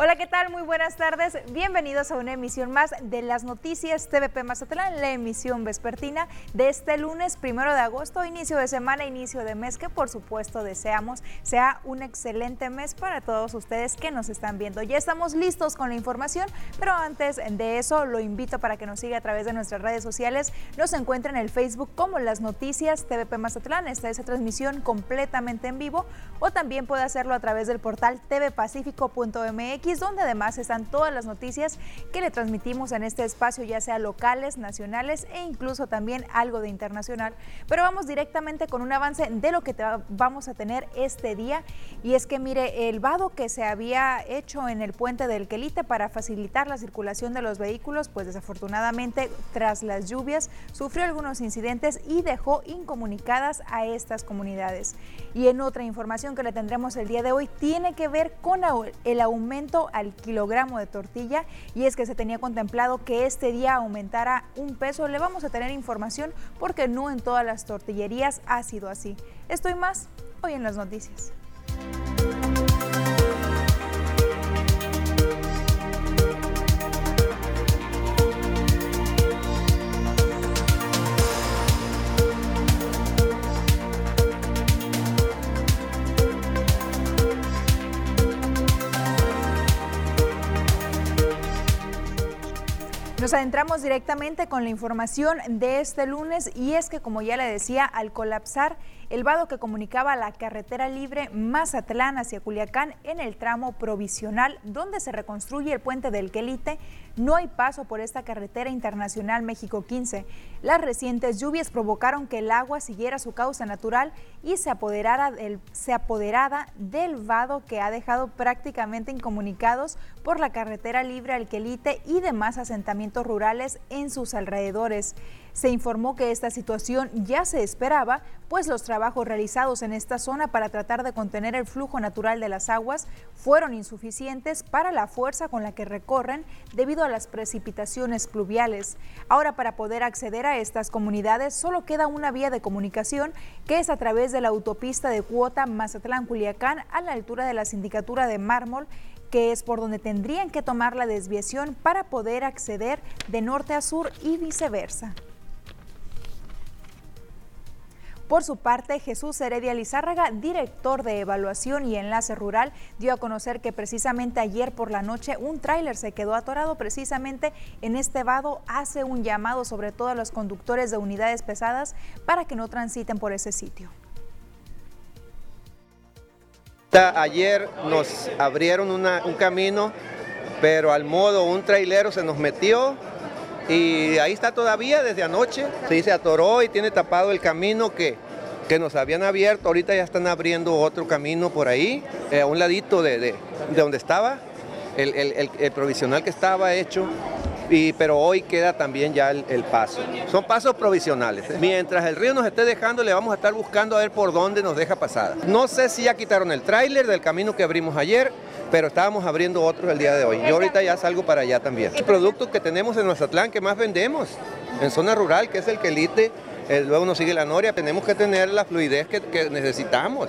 Hola, ¿qué tal? Muy buenas tardes. Bienvenidos a una emisión más de las noticias TVP Mazatlán, la emisión vespertina de este lunes primero de agosto, inicio de semana, inicio de mes, que por supuesto deseamos sea un excelente mes para todos ustedes que nos están viendo. Ya estamos listos con la información, pero antes de eso lo invito para que nos siga a través de nuestras redes sociales. Nos encuentra en el Facebook como las noticias TVP Mazatlán. Esta es transmisión completamente en vivo o también puede hacerlo a través del portal tvpacifico.mx donde además están todas las noticias que le transmitimos en este espacio, ya sea locales, nacionales e incluso también algo de internacional. Pero vamos directamente con un avance de lo que vamos a tener este día. Y es que mire, el vado que se había hecho en el puente del Quelite para facilitar la circulación de los vehículos, pues desafortunadamente tras las lluvias sufrió algunos incidentes y dejó incomunicadas a estas comunidades. Y en otra información que le tendremos el día de hoy tiene que ver con el aumento al kilogramo de tortilla y es que se tenía contemplado que este día aumentara un peso. Le vamos a tener información porque no en todas las tortillerías ha sido así. Estoy más hoy en las noticias. Nos adentramos directamente con la información de este lunes y es que, como ya le decía, al colapsar el vado que comunicaba la carretera libre Mazatlán hacia Culiacán en el tramo provisional donde se reconstruye el puente del Quelite, no hay paso por esta carretera internacional México 15. Las recientes lluvias provocaron que el agua siguiera su causa natural y se apoderara del, se del vado que ha dejado prácticamente incomunicados por la carretera libre al Quelite y demás asentamientos rurales en sus alrededores. Se informó que esta situación ya se esperaba, pues los trabajos realizados en esta zona para tratar de contener el flujo natural de las aguas fueron insuficientes para la fuerza con la que recorren debido a las precipitaciones pluviales. Ahora, para poder acceder a estas comunidades, solo queda una vía de comunicación que es a través de la autopista de cuota Mazatlán-Culiacán a la altura de la sindicatura de Mármol que es por donde tendrían que tomar la desviación para poder acceder de norte a sur y viceversa. Por su parte, Jesús Heredia Lizárraga, director de evaluación y enlace rural, dio a conocer que precisamente ayer por la noche un tráiler se quedó atorado precisamente en este vado. Hace un llamado sobre todo a los conductores de unidades pesadas para que no transiten por ese sitio. Ayer nos abrieron un camino, pero al modo un trailero se nos metió y ahí está todavía desde anoche. Sí, se atoró y tiene tapado el camino que, que nos habían abierto. Ahorita ya están abriendo otro camino por ahí, eh, a un ladito de, de, donde estaba, el, el, provisional que estaba hecho. Y, pero hoy queda también ya el, paso. Son pasos provisionales. ¿eh? Mientras el río nos esté dejando, le vamos a estar buscando a ver por dónde nos deja pasar. No sé si ya quitaron el tráiler del camino que abrimos ayer pero estábamos abriendo otros el día de hoy. Yo ahorita ya salgo para allá también. El producto que tenemos en Mazatlán que más vendemos en zona rural, que es el quelite, eh, luego nos sigue la noria, tenemos que tener la fluidez que necesitamos.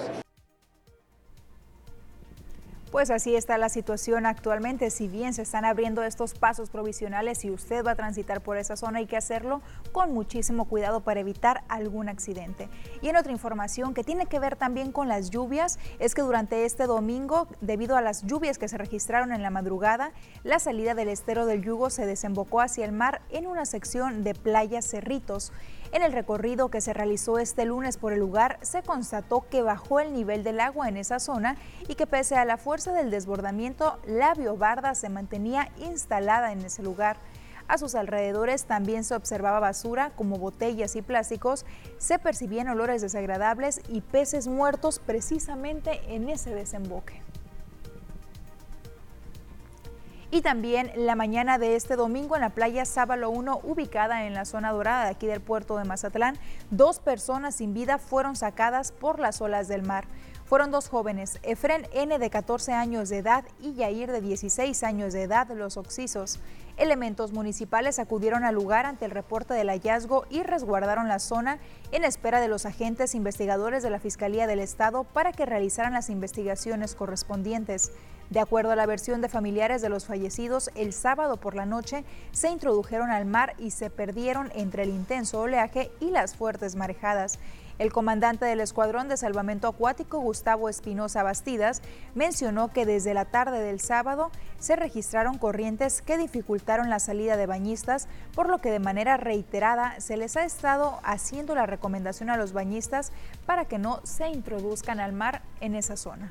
Pues así está la situación actualmente. Si bien se están abriendo estos pasos provisionales y usted va a transitar por esa zona, hay que hacerlo con muchísimo cuidado para evitar algún accidente. Y en otra información que tiene que ver también con las lluvias, es que durante este domingo, debido a las lluvias que se registraron en la madrugada, la salida del estero del Yugo se desembocó hacia el mar en una sección de Playa Cerritos. En el recorrido que se realizó este lunes por el lugar, se constató que bajó el nivel del agua en esa zona y que pese a la fuerza del desbordamiento, la biobarda se mantenía instalada en ese lugar. A sus alrededores también se observaba basura como botellas y plásticos, se percibían olores desagradables y peces muertos precisamente en ese desemboque. Y también la mañana de este domingo en la playa Sábalo 1, ubicada en la zona dorada de aquí del puerto de Mazatlán, dos personas sin vida fueron sacadas por las olas del mar. Fueron dos jóvenes, Efren N de 14 años de edad y Yair de 16 años de edad, los oxisos. Elementos municipales acudieron al lugar ante el reporte del hallazgo y resguardaron la zona en espera de los agentes investigadores de la Fiscalía del Estado para que realizaran las investigaciones correspondientes. De acuerdo a la versión de familiares de los fallecidos, el sábado por la noche se introdujeron al mar y se perdieron entre el intenso oleaje y las fuertes marejadas. El comandante del Escuadrón de Salvamento Acuático, Gustavo Espinosa Bastidas, mencionó que desde la tarde del sábado se registraron corrientes que dificultaron la salida de bañistas, por lo que de manera reiterada se les ha estado haciendo la recomendación a los bañistas para que no se introduzcan al mar en esa zona.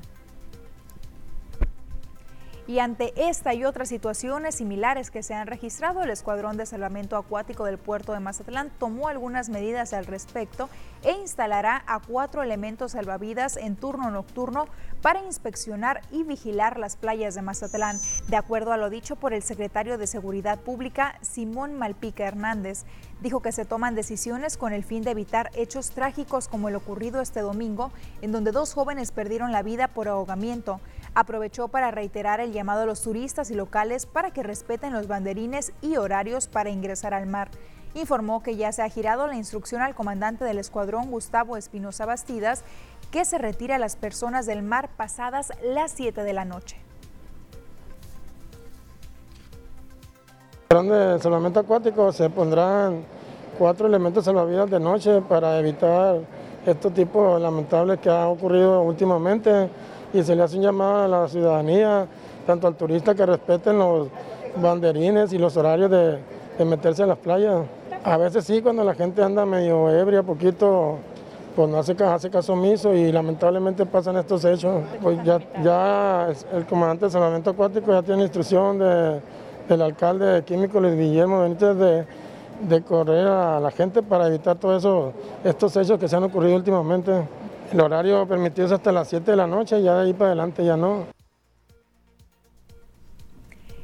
Y ante esta y otras situaciones similares que se han registrado, el Escuadrón de Salvamento Acuático del puerto de Mazatlán tomó algunas medidas al respecto e instalará a cuatro elementos salvavidas en turno nocturno para inspeccionar y vigilar las playas de Mazatlán, de acuerdo a lo dicho por el secretario de Seguridad Pública, Simón Malpica Hernández. Dijo que se toman decisiones con el fin de evitar hechos trágicos como el ocurrido este domingo, en donde dos jóvenes perdieron la vida por ahogamiento. Aprovechó para reiterar el llamado a los turistas y locales para que respeten los banderines y horarios para ingresar al mar. Informó que ya se ha girado la instrucción al comandante del escuadrón, Gustavo Espinosa Bastidas, que se retire a las personas del mar pasadas las 7 de la noche. de salvamento acuático se pondrán cuatro elementos salvavidas de noche para evitar estos tipos lamentables que ha ocurrido últimamente y se le hace un llamado a la ciudadanía, tanto al turista que respeten los banderines y los horarios de, meterse a las playas. A veces sí, cuando la gente anda medio ebria, poquito, pues no hace, hace caso omiso y lamentablemente pasan estos hechos. Pues ya, ya el comandante de salvamento acuático ya tiene instrucción de el alcalde químico Luis Guillermo de, de correr a la gente para evitar todos estos hechos que se han ocurrido últimamente. El horario permitido es hasta las 7 de la noche, ya de ahí para adelante ya no.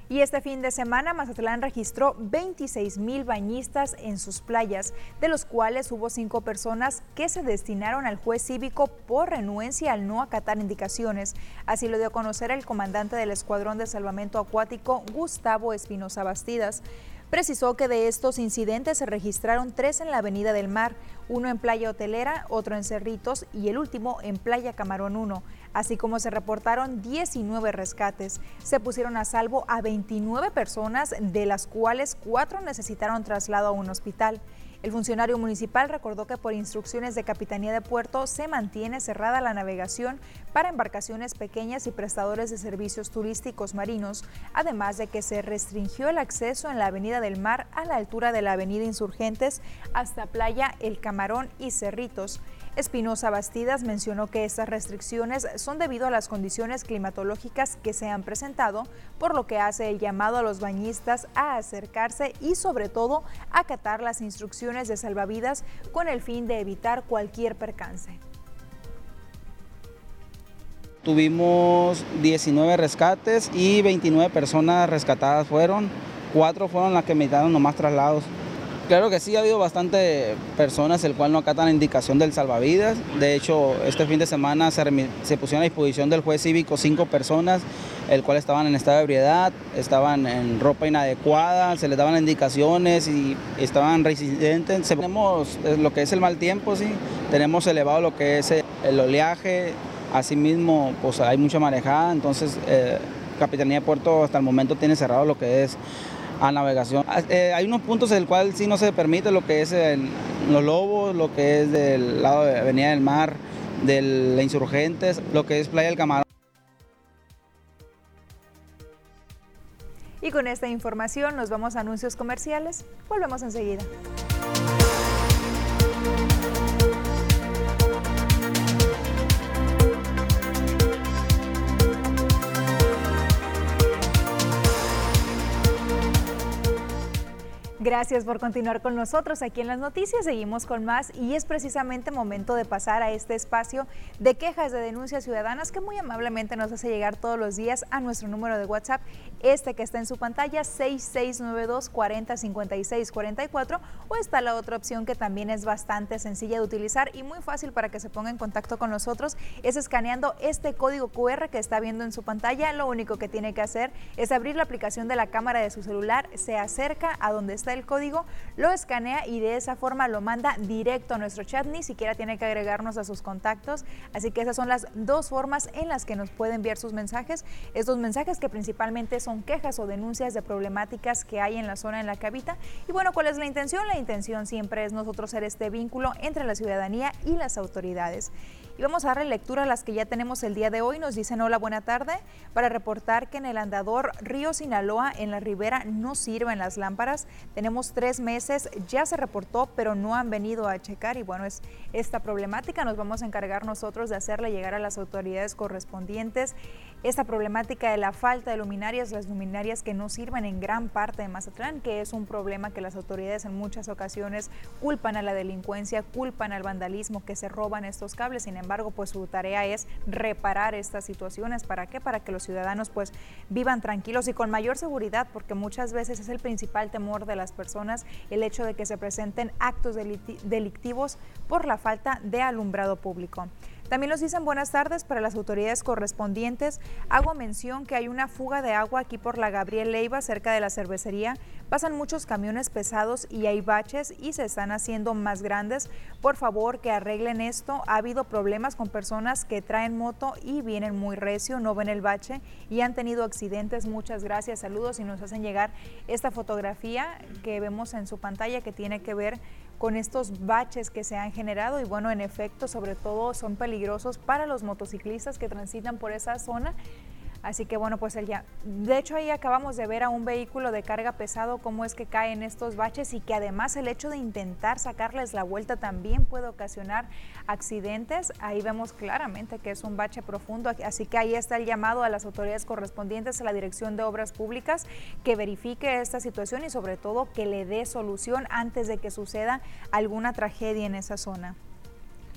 Y este fin de semana Mazatlán registró 26 mil bañistas en sus playas, de los cuales hubo cinco personas que se destinaron al juez cívico por renuencia al no acatar indicaciones. Así lo dio a conocer el comandante del Escuadrón de Salvamento Acuático, Gustavo Espinosa Bastidas. Precisó que de estos incidentes se registraron tres en la Avenida del Mar, uno en Playa Hotelera, otro en Cerritos y el último en Playa Camarón 1 así como se reportaron 19 rescates. Se pusieron a salvo a 29 personas, de las cuales cuatro necesitaron traslado a un hospital. El funcionario municipal recordó que por instrucciones de Capitanía de Puerto se mantiene cerrada la navegación para embarcaciones pequeñas y prestadores de servicios turísticos marinos, además de que se restringió el acceso en la Avenida del Mar a la altura de la Avenida Insurgentes hasta Playa El Camarón y Cerritos. Espinosa Bastidas mencionó que estas restricciones son debido a las condiciones climatológicas que se han presentado, por lo que hace el llamado a los bañistas a acercarse y sobre todo acatar las instrucciones de salvavidas con el fin de evitar cualquier percance. Tuvimos 19 rescates y 29 personas rescatadas fueron, cuatro fueron las que meditaron nomás traslados. Claro que sí, ha habido bastante personas el cual no acatan la indicación del salvavidas. De hecho, este fin de semana se, pusieron a disposición del juez cívico cinco personas, el cual estaban en estado de ebriedad, estaban en ropa inadecuada, se les daban indicaciones y estaban residentes. Tenemos eh, lo que es el mal tiempo, sí, tenemos elevado lo que es el oleaje, asimismo pues hay mucha marejada, entonces eh, Capitanía de Puerto hasta el momento tiene cerrado lo que es a navegación. Ah, eh, hay unos puntos en el cual sí no se permite lo que es los lobos, lo que es del lado de Avenida del Mar, de la Insurgentes, lo que es Playa del Camarón. Y con esta información nos vamos a anuncios comerciales. Volvemos enseguida. Gracias por continuar con nosotros aquí en las noticias. Seguimos con más y es precisamente momento de pasar a este espacio de quejas de denuncias ciudadanas que muy amablemente nos hace llegar todos los días a nuestro número de WhatsApp, este que está en su pantalla 6692 4056 44 o está la otra opción que también es bastante sencilla de utilizar y muy fácil para que se ponga en contacto con nosotros es escaneando este código QR que está viendo en su pantalla. Lo único que tiene que hacer es abrir la aplicación de la cámara de su celular, se acerca a donde está del código, lo escanea y de esa forma lo manda directo a nuestro chat, ni siquiera tiene que agregarnos a sus contactos. Así que esas son las dos formas en las que nos puede enviar sus mensajes. Estos mensajes que principalmente son quejas o denuncias de problemáticas que hay en la zona en la que habita. Y bueno, ¿cuál es la intención? La intención siempre es nosotros ser este vínculo entre la ciudadanía y las autoridades. Y vamos a darle lectura a las que ya tenemos el día de hoy. Nos dicen hola, buena tarde, para reportar que en el andador Río Sinaloa, en la ribera, no sirven las lámparas. Tenemos tres meses, ya se reportó, pero no han venido a checar. Y bueno, es esta problemática. Nos vamos a encargar nosotros de hacerle llegar a las autoridades correspondientes esta problemática de la falta de luminarias, las luminarias que no sirven en gran parte de Mazatlán, que es un problema que las autoridades en muchas ocasiones culpan a la delincuencia, culpan al vandalismo, que se roban estos cables. Pues su tarea es reparar estas situaciones. ¿Para qué? Para que los ciudadanos pues vivan tranquilos y con mayor seguridad, porque muchas veces es el principal temor de las personas el hecho de que se presenten actos delictivos por la falta de alumbrado público. También nos dicen buenas tardes para las autoridades correspondientes. Hago mención que hay una fuga de agua aquí por la Gabriel Leiva, cerca de la cervecería. Pasan muchos camiones pesados y hay baches y se están haciendo más grandes. Por favor, que arreglen esto. Ha habido problemas con personas que traen moto y vienen muy recio, no ven el bache y han tenido accidentes. Muchas gracias, saludos y nos hacen llegar esta fotografía que vemos en su pantalla que tiene que ver con estos baches que se han generado y bueno, en efecto, sobre todo son peligrosos para los motociclistas que transitan por esa zona Así que bueno, pues el ya. De hecho, ahí acabamos de ver a un vehículo de carga pesado cómo es que cae en estos baches y que además el hecho de intentar sacarles la vuelta también puede ocasionar accidentes. Ahí vemos claramente que es un bache profundo. Así que ahí está el llamado a las autoridades correspondientes a la Dirección de Obras Públicas que verifique esta situación y sobre todo que le dé solución antes de que suceda alguna tragedia en esa zona.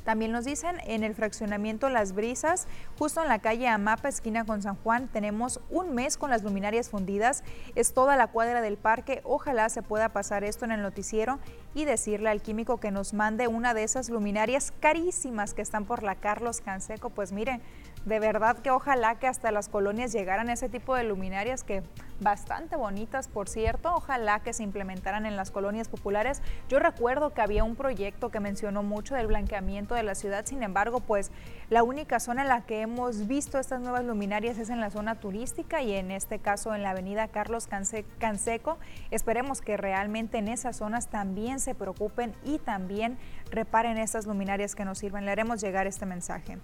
También nos dicen en el fraccionamiento Las Brisas, justo en la calle Amapa, esquina con San Juan, tenemos un mes con las luminarias fundidas. Es toda la cuadra del parque. Ojalá se pueda pasar esto en el noticiero y decirle al químico que nos mande una de esas luminarias carísimas que están por la Carlos Canseco. Pues miren, de verdad que ojalá que hasta las colonias llegaran ese tipo de luminarias que bastante bonitas, por cierto, ojalá que se implementaran en las colonias populares. Yo recuerdo que había un proyecto que mencionó mucho del blanqueamiento de la ciudad, sin embargo, pues la única zona en la que hemos visto estas nuevas luminarias es en la zona turística y en este caso en la avenida Carlos Canseco. Esperemos que realmente en esas zonas también se preocupen y también reparen estas luminarias que nos sirven. Le haremos llegar este mensaje.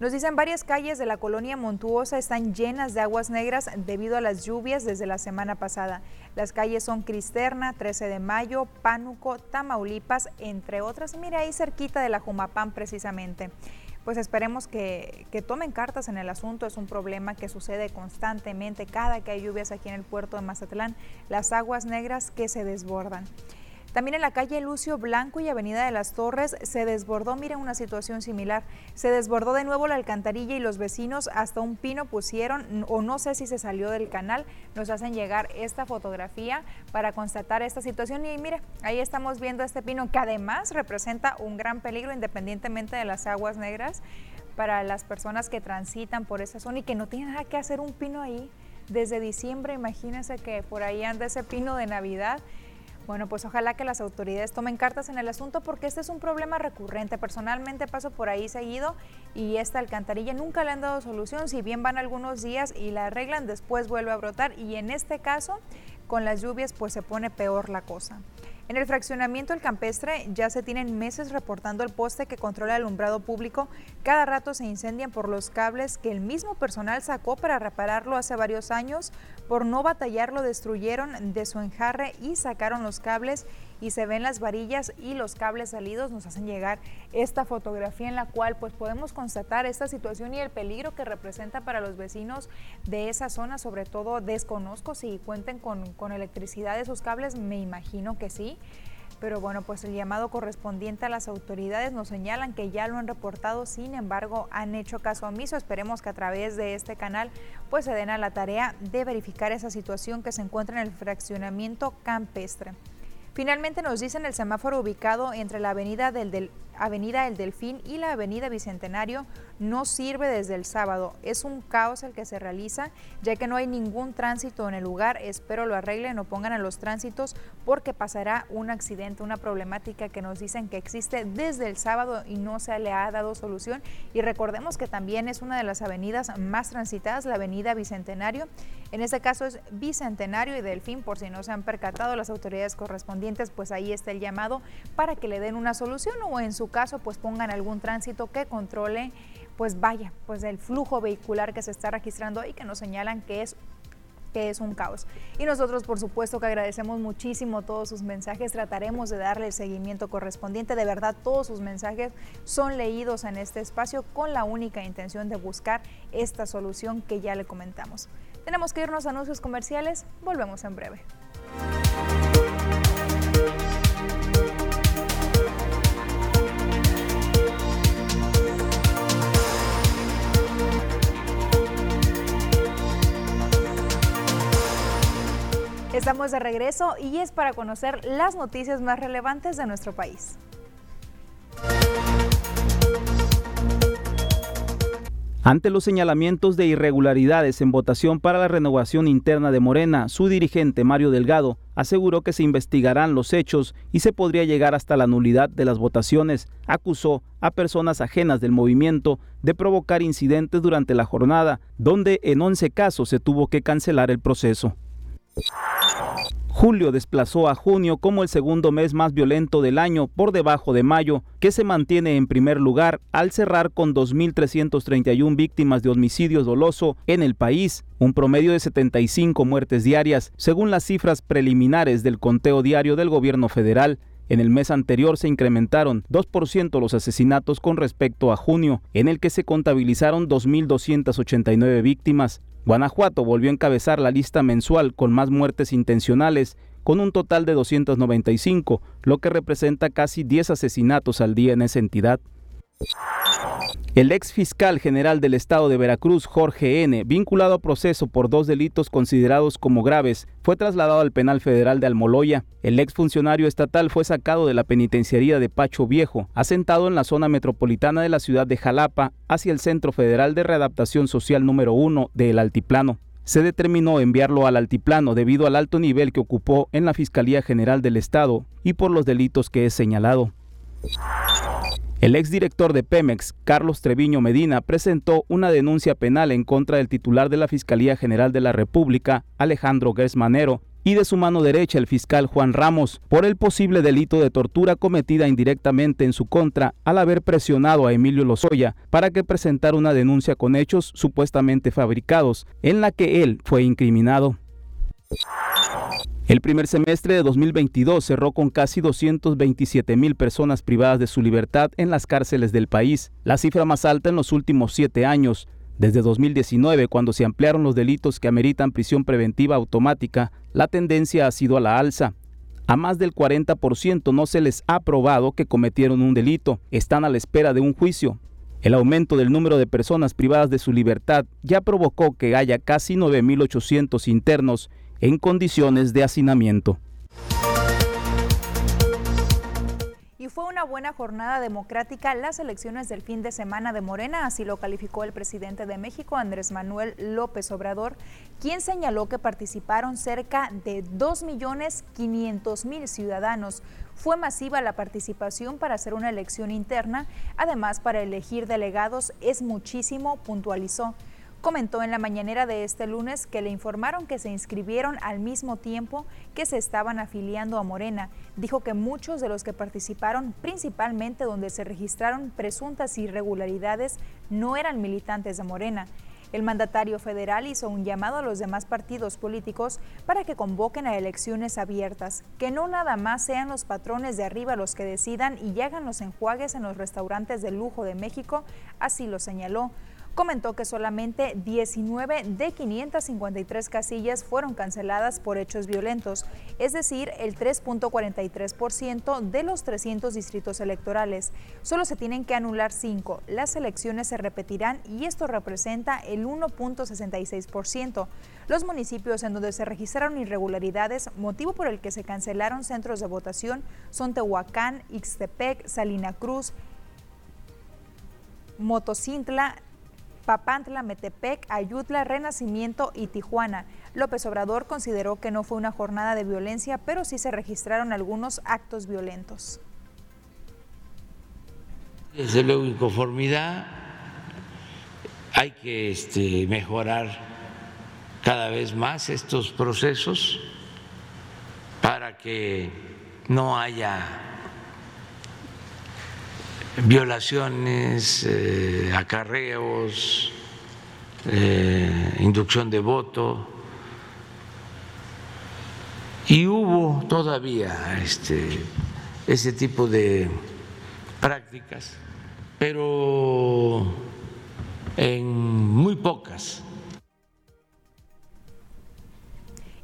Nos dicen varias calles de la colonia Montuosa están llenas de aguas negras debido a las lluvias desde la semana pasada. Las calles son Cristerna, 13 de Mayo, Pánuco, Tamaulipas, entre otras. Mire ahí cerquita de la Jumapán precisamente pues esperemos que, que, tomen cartas en el asunto. Es un problema que sucede constantemente cada que hay lluvias aquí en el puerto de Mazatlán, las aguas negras que se desbordan. También en la calle Lucio Blanco y Avenida de las Torres se desbordó, miren una situación similar, se desbordó de nuevo la alcantarilla y los vecinos hasta un pino pusieron, o no sé si se salió del canal, nos hacen llegar esta fotografía para constatar esta situación. Y mire, ahí estamos viendo este pino que además representa un gran peligro independientemente de las aguas negras para las personas que transitan por esa zona y que no tienen nada que hacer un pino ahí. Desde diciembre, imagínense que por ahí anda ese pino de Navidad bueno, pues ojalá que las autoridades tomen cartas en el asunto porque este es un problema recurrente. Personalmente paso por ahí seguido y esta alcantarilla nunca le han dado solución. Si bien van algunos días y la arreglan, después vuelve a brotar y en este caso, con las lluvias, pues se pone peor la cosa. En el fraccionamiento El Campestre ya se tienen meses reportando el poste que controla el alumbrado público. Cada rato se incendian por los cables que el mismo personal sacó para repararlo hace varios años. Por no batallar lo destruyeron de su enjarre y sacaron los cables y se ven las varillas y los cables salidos. Nos hacen llegar esta fotografía en la cual pues podemos constatar esta situación y el peligro que representa para los vecinos de esa zona. Sobre todo desconozco si cuenten con, con electricidad esos cables, me imagino que sí pero bueno, pues el llamado correspondiente a las autoridades nos señalan que ya lo han reportado, sin embargo han hecho caso omiso. Esperemos que a través de este canal pues se den a la tarea de verificar esa situación que se encuentra en el fraccionamiento campestre. Finalmente nos dicen el semáforo ubicado entre la avenida del, del Avenida El Delfín y la Avenida Bicentenario no sirve desde el sábado. Es un caos el que se realiza, ya que no hay ningún tránsito en el lugar. Espero lo arreglen o pongan a los tránsitos porque pasará un accidente, una problemática que nos dicen que existe desde el sábado y no se le ha dado solución. Y recordemos que también es una de las avenidas más transitadas, la Avenida Bicentenario. En este caso es Bicentenario y Delfín, por si no se han percatado las autoridades correspondientes, pues ahí está el llamado para que le den una solución o en su caso pues pongan algún tránsito que controle pues vaya, pues el flujo vehicular que se está registrando y que nos señalan que es que es un caos. Y nosotros, por supuesto, que agradecemos muchísimo todos sus mensajes, trataremos de darle el seguimiento correspondiente. De verdad, todos sus mensajes son leídos en este espacio con la única intención de buscar esta solución que ya le comentamos. Tenemos que irnos a anuncios comerciales, volvemos en breve. Estamos de regreso y es para conocer las noticias más relevantes de nuestro país. Ante los señalamientos de irregularidades en votación para la renovación interna de Morena, su dirigente Mario Delgado aseguró que se investigarán los hechos y se podría llegar hasta la nulidad de las votaciones. Acusó a personas ajenas del movimiento de provocar incidentes durante la jornada, donde en 11 casos se tuvo que cancelar el proceso. Julio desplazó a junio como el segundo mes más violento del año por debajo de mayo, que se mantiene en primer lugar al cerrar con 2.331 víctimas de homicidio doloso en el país, un promedio de 75 muertes diarias, según las cifras preliminares del conteo diario del gobierno federal. En el mes anterior se incrementaron 2% los asesinatos con respecto a junio, en el que se contabilizaron 2.289 víctimas. Guanajuato volvió a encabezar la lista mensual con más muertes intencionales, con un total de 295, lo que representa casi 10 asesinatos al día en esa entidad. El ex fiscal general del estado de Veracruz, Jorge N., vinculado a proceso por dos delitos considerados como graves, fue trasladado al penal federal de Almoloya. El ex funcionario estatal fue sacado de la penitenciaría de Pacho Viejo, asentado en la zona metropolitana de la ciudad de Jalapa, hacia el Centro Federal de Readaptación Social número 1 del Altiplano. Se determinó enviarlo al altiplano debido al alto nivel que ocupó en la Fiscalía General del Estado y por los delitos que es señalado. El exdirector de Pemex, Carlos Treviño Medina, presentó una denuncia penal en contra del titular de la Fiscalía General de la República, Alejandro Gersmanero, y de su mano derecha el fiscal Juan Ramos por el posible delito de tortura cometida indirectamente en su contra al haber presionado a Emilio Lozoya para que presentara una denuncia con hechos supuestamente fabricados en la que él fue incriminado. El primer semestre de 2022 cerró con casi 227 mil personas privadas de su libertad en las cárceles del país, la cifra más alta en los últimos siete años. Desde 2019, cuando se ampliaron los delitos que ameritan prisión preventiva automática, la tendencia ha sido a la alza. A más del 40% no se les ha probado que cometieron un delito, están a la espera de un juicio. El aumento del número de personas privadas de su libertad ya provocó que haya casi 9.800 internos en condiciones de hacinamiento. Y fue una buena jornada democrática las elecciones del fin de semana de Morena, así lo calificó el presidente de México, Andrés Manuel López Obrador, quien señaló que participaron cerca de 2.500.000 ciudadanos. Fue masiva la participación para hacer una elección interna, además para elegir delegados es muchísimo, puntualizó comentó en la mañanera de este lunes que le informaron que se inscribieron al mismo tiempo que se estaban afiliando a Morena. Dijo que muchos de los que participaron, principalmente donde se registraron presuntas irregularidades, no eran militantes de Morena. El mandatario federal hizo un llamado a los demás partidos políticos para que convoquen a elecciones abiertas, que no nada más sean los patrones de arriba los que decidan y hagan los enjuagues en los restaurantes de lujo de México, así lo señaló comentó que solamente 19 de 553 casillas fueron canceladas por hechos violentos, es decir, el 3.43% de los 300 distritos electorales. Solo se tienen que anular 5. Las elecciones se repetirán y esto representa el 1.66%. Los municipios en donde se registraron irregularidades, motivo por el que se cancelaron centros de votación, son Tehuacán, Ixtepec, Salina Cruz, Motocintla, Papantla, Metepec, Ayutla, Renacimiento y Tijuana. López Obrador consideró que no fue una jornada de violencia, pero sí se registraron algunos actos violentos. Desde luego, inconformidad, hay que este, mejorar cada vez más estos procesos para que no haya violaciones, eh, acarreos, eh, inducción de voto. Y hubo todavía este, ese tipo de prácticas, pero en muy pocas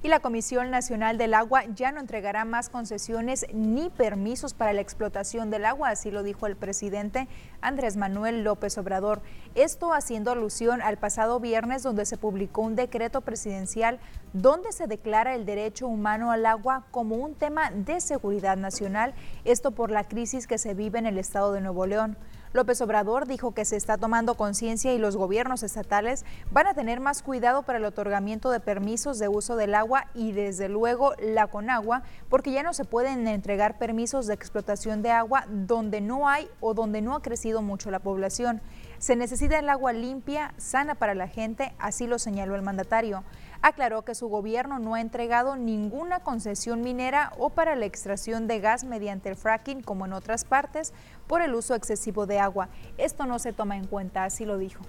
y la Comisión Nacional del Agua ya no entregará más concesiones ni permisos para la explotación del agua, así lo dijo el presidente Andrés Manuel López Obrador. Esto haciendo alusión al pasado viernes donde se publicó un decreto presidencial donde se declara el derecho humano al agua como un tema de seguridad nacional, esto por la crisis que se vive en el estado de Nuevo León. López Obrador dijo que se está tomando conciencia y los gobiernos estatales van a tener más cuidado para el otorgamiento de permisos de uso del agua y desde luego la Conagua, porque ya no se pueden entregar permisos de explotación de agua donde no hay o donde no ha crecido mucho la población. Se necesita el agua limpia, sana para la gente, así lo señaló el mandatario aclaró que su gobierno no ha entregado ninguna concesión minera o para la extracción de gas mediante el fracking como en otras partes por el uso excesivo de agua. Esto no se toma en cuenta, así lo dijo.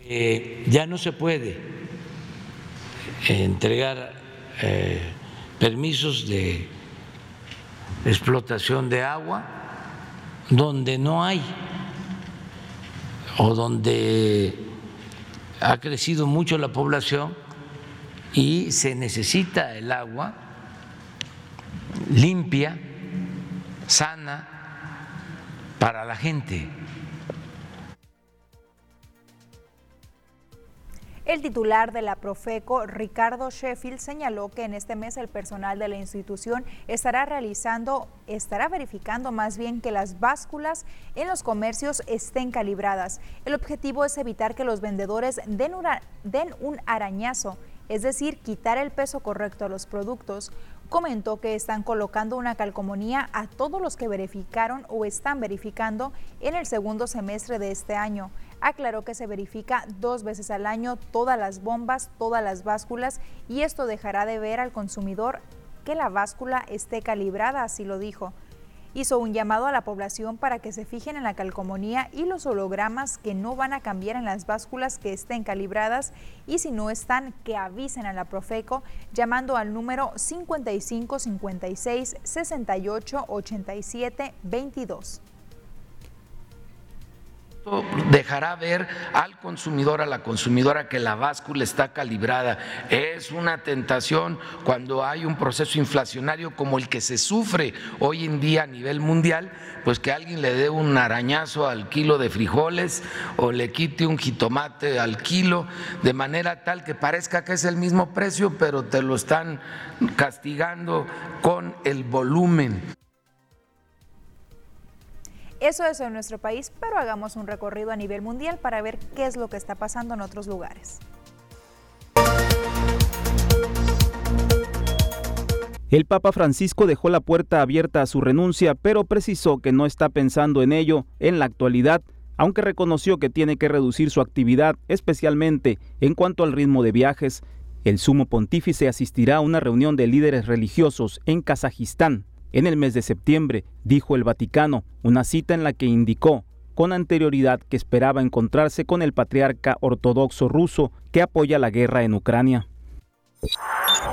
Eh, ya no se puede entregar eh, permisos de explotación de agua donde no hay o donde ha crecido mucho la población y se necesita el agua limpia, sana para la gente. El titular de la Profeco, Ricardo Sheffield, señaló que en este mes el personal de la institución estará realizando, estará verificando más bien que las básculas en los comercios estén calibradas. El objetivo es evitar que los vendedores den, den un arañazo, es decir, quitar el peso correcto a los productos comentó que están colocando una calcomanía a todos los que verificaron o están verificando en el segundo semestre de este año aclaró que se verifica dos veces al año todas las bombas, todas las básculas y esto dejará de ver al consumidor que la báscula esté calibrada, así lo dijo. Hizo un llamado a la población para que se fijen en la calcomanía y los hologramas que no van a cambiar en las básculas que estén calibradas y si no están, que avisen a la Profeco llamando al número 55 56 68 87 22 dejará ver al consumidor, a la consumidora que la báscula está calibrada. Es una tentación cuando hay un proceso inflacionario como el que se sufre hoy en día a nivel mundial, pues que alguien le dé un arañazo al kilo de frijoles o le quite un jitomate al kilo, de manera tal que parezca que es el mismo precio, pero te lo están castigando con el volumen. Eso es en nuestro país, pero hagamos un recorrido a nivel mundial para ver qué es lo que está pasando en otros lugares. El Papa Francisco dejó la puerta abierta a su renuncia, pero precisó que no está pensando en ello en la actualidad, aunque reconoció que tiene que reducir su actividad, especialmente en cuanto al ritmo de viajes. El sumo pontífice asistirá a una reunión de líderes religiosos en Kazajistán en el mes de septiembre, dijo el Vaticano, una cita en la que indicó con anterioridad que esperaba encontrarse con el patriarca ortodoxo ruso que apoya la guerra en Ucrania.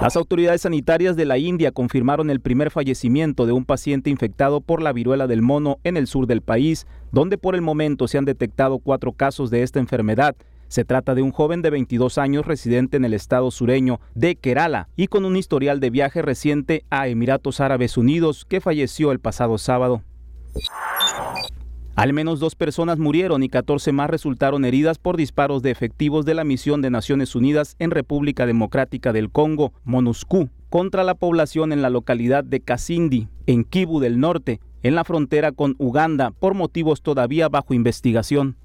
Las autoridades sanitarias de la India confirmaron el primer fallecimiento de un paciente infectado por la viruela del mono en el sur del país, donde por el momento se han detectado cuatro casos de esta enfermedad, se trata de un joven de 22 años residente en el estado sureño de Kerala y con un historial de viaje reciente a Emiratos Árabes Unidos que falleció el pasado sábado. Al menos dos personas murieron y 14 más resultaron heridas por disparos de efectivos de la misión de Naciones Unidas en República Democrática del Congo, MONUSCO, contra la población en la localidad de Kasindi, en Kivu del Norte, en la frontera con Uganda por motivos todavía bajo investigación.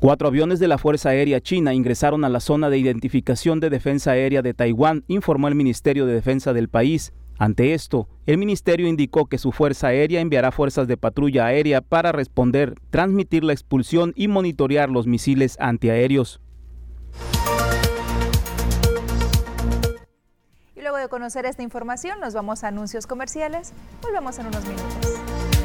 Cuatro aviones de la Fuerza Aérea China ingresaron a la zona de identificación de defensa aérea de Taiwán, informó el Ministerio de Defensa del país. Ante esto, el ministerio indicó que su Fuerza Aérea enviará fuerzas de patrulla aérea para responder, transmitir la expulsión y monitorear los misiles antiaéreos. Y luego de conocer esta información, nos vamos a anuncios comerciales. Volvemos en unos minutos.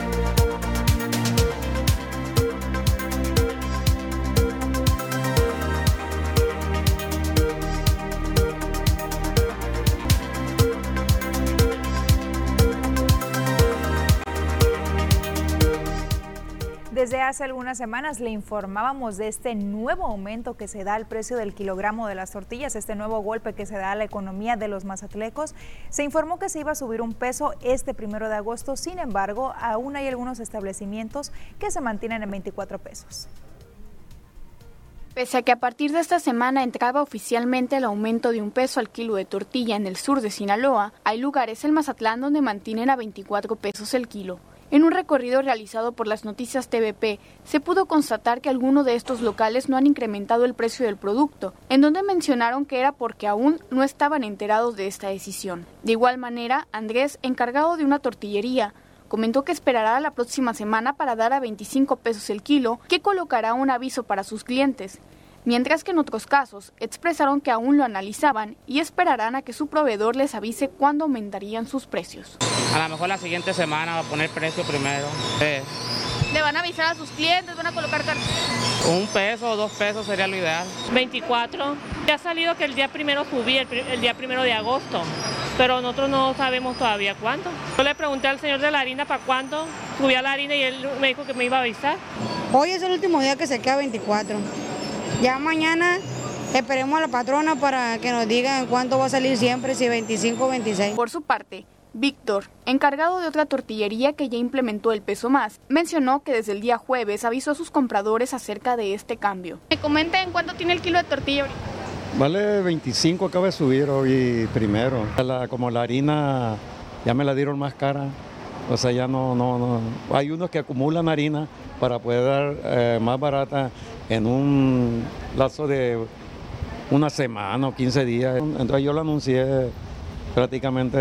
Desde hace algunas semanas le informábamos de este nuevo aumento que se da al precio del kilogramo de las tortillas, este nuevo golpe que se da a la economía de los mazatlecos. Se informó que se iba a subir un peso este primero de agosto, sin embargo, aún hay algunos establecimientos que se mantienen en 24 pesos. Pese a que a partir de esta semana entraba oficialmente el aumento de un peso al kilo de tortilla en el sur de Sinaloa, hay lugares en Mazatlán donde mantienen a 24 pesos el kilo. En un recorrido realizado por las noticias TVP, se pudo constatar que algunos de estos locales no han incrementado el precio del producto, en donde mencionaron que era porque aún no estaban enterados de esta decisión. De igual manera, Andrés, encargado de una tortillería, comentó que esperará la próxima semana para dar a 25 pesos el kilo, que colocará un aviso para sus clientes mientras que en otros casos expresaron que aún lo analizaban y esperarán a que su proveedor les avise cuándo aumentarían sus precios. A lo mejor la siguiente semana va a poner precio primero. ¿Le van a avisar a sus clientes? ¿Van a colocar Un peso o dos pesos sería lo ideal. 24. Ya ha salido que el día primero subí, el, día primero de agosto, pero nosotros no sabemos todavía cuánto. Yo le pregunté al señor de la harina para cuándo subía la harina y él me dijo que me iba a avisar. Hoy es el último día que se queda 24. Ya mañana esperemos a la patrona para que nos digan cuánto va a salir siempre, si 25 o 26. Por su parte, Víctor, encargado de otra tortillería que ya implementó el peso más, mencionó que desde el día jueves avisó a sus compradores acerca de este cambio. ¿Me comenten cuánto tiene el kilo de tortilla ahorita? Vale 25, acaba de subir hoy primero. como la harina ya me la dieron más cara, o sea, ya no, no, no. Hay unos que acumulan harina para poder dar eh, más barata en un lazo de una semana o 15 días. Entonces yo lo anuncié prácticamente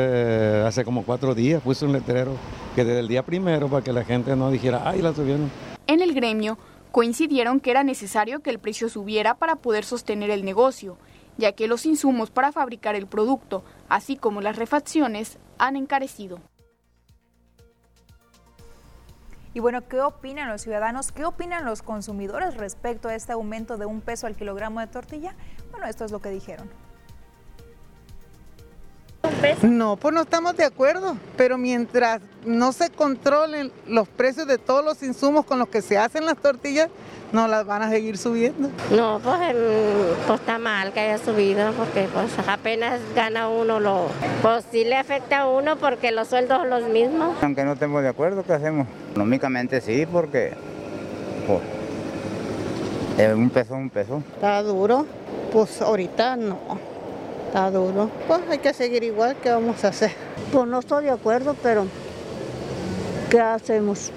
hace como cuatro días, puse un letrero que desde el día primero para que la gente no dijera, ay, la subieron. En el gremio coincidieron que era necesario que el precio subiera para poder sostener el negocio, ya que los insumos para fabricar el producto, así como las refacciones, han encarecido. Y bueno, ¿qué opinan los ciudadanos? ¿Qué opinan los consumidores respecto a este aumento de un peso al kilogramo de tortilla? Bueno, esto es lo que dijeron. No, pues no estamos de acuerdo, pero mientras no se controlen los precios de todos los insumos con los que se hacen las tortillas, no las van a seguir subiendo. No, pues, pues, está mal que haya subido porque pues apenas gana uno lo... Pues sí le afecta a uno porque los sueldos son los mismos. Aunque no estemos de acuerdo, ¿qué hacemos? Económicamente sí, porque pues, un peso un peso. Está duro, pues ahorita no duro. Pues hay que seguir igual, ¿qué vamos a hacer? Pues no estoy de acuerdo, pero ¿qué hacemos?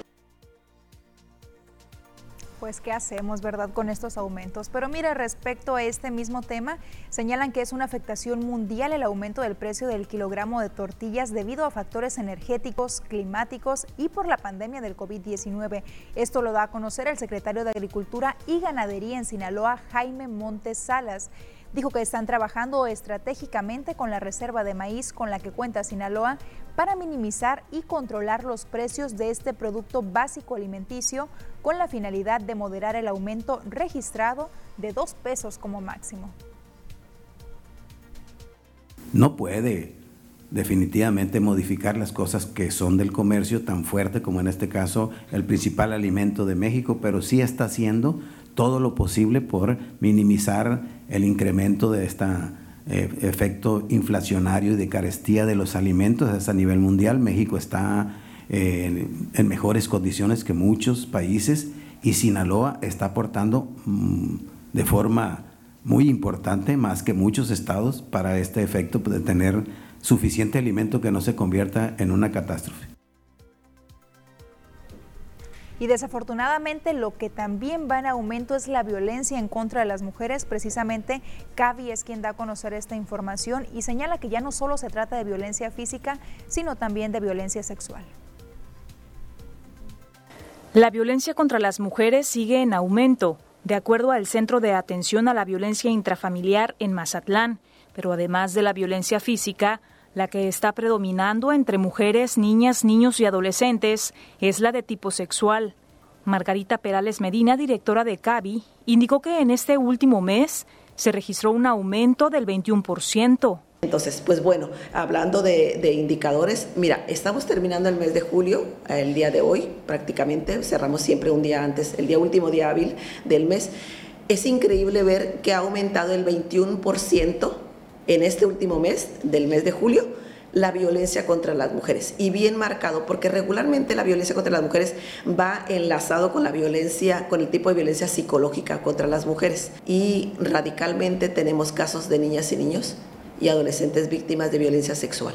Pues qué hacemos, ¿verdad?, con estos aumentos. Pero mire, respecto a este mismo tema, señalan que es una afectación mundial el aumento del precio del kilogramo de tortillas debido a factores energéticos, climáticos y por la pandemia del COVID-19. Esto lo da a conocer el secretario de Agricultura y Ganadería en Sinaloa, Jaime Montes Salas. Dijo que están trabajando estratégicamente con la reserva de maíz con la que cuenta Sinaloa para minimizar y controlar los precios de este producto básico alimenticio con la finalidad de moderar el aumento registrado de dos pesos como máximo. No puede definitivamente modificar las cosas que son del comercio tan fuerte como en este caso el principal alimento de México, pero sí está haciendo todo lo posible por minimizar el incremento de este efecto inflacionario y de carestía de los alimentos a nivel mundial. México está eh, en mejores condiciones que muchos países y Sinaloa está aportando mm, de forma muy importante, más que muchos estados, para este efecto de tener suficiente alimento que no se convierta en una catástrofe. Y desafortunadamente lo que también va en aumento es la violencia en contra de las mujeres. Precisamente Cavi es quien da a conocer esta información y señala que ya no solo se trata de violencia física, sino también de violencia sexual. La violencia contra las mujeres sigue en aumento, de acuerdo al Centro de Atención a la Violencia Intrafamiliar en Mazatlán, pero además de la violencia física, la que está predominando entre mujeres, niñas, niños y adolescentes es la de tipo sexual. Margarita Perales Medina, directora de CABI, indicó que en este último mes se registró un aumento del 21%. Entonces, pues bueno, hablando de, indicadores, mira, estamos terminando el mes de julio, el día de hoy prácticamente, cerramos siempre un día antes, el día último día hábil del mes. Es increíble ver que ha aumentado el 21% en este último mes, del mes de julio, la violencia contra las mujeres. Y bien marcado, porque regularmente la violencia contra las mujeres va enlazado con la violencia, con el tipo de violencia psicológica contra las mujeres. Y radicalmente tenemos casos de niñas y niños y adolescentes víctimas de violencia sexual.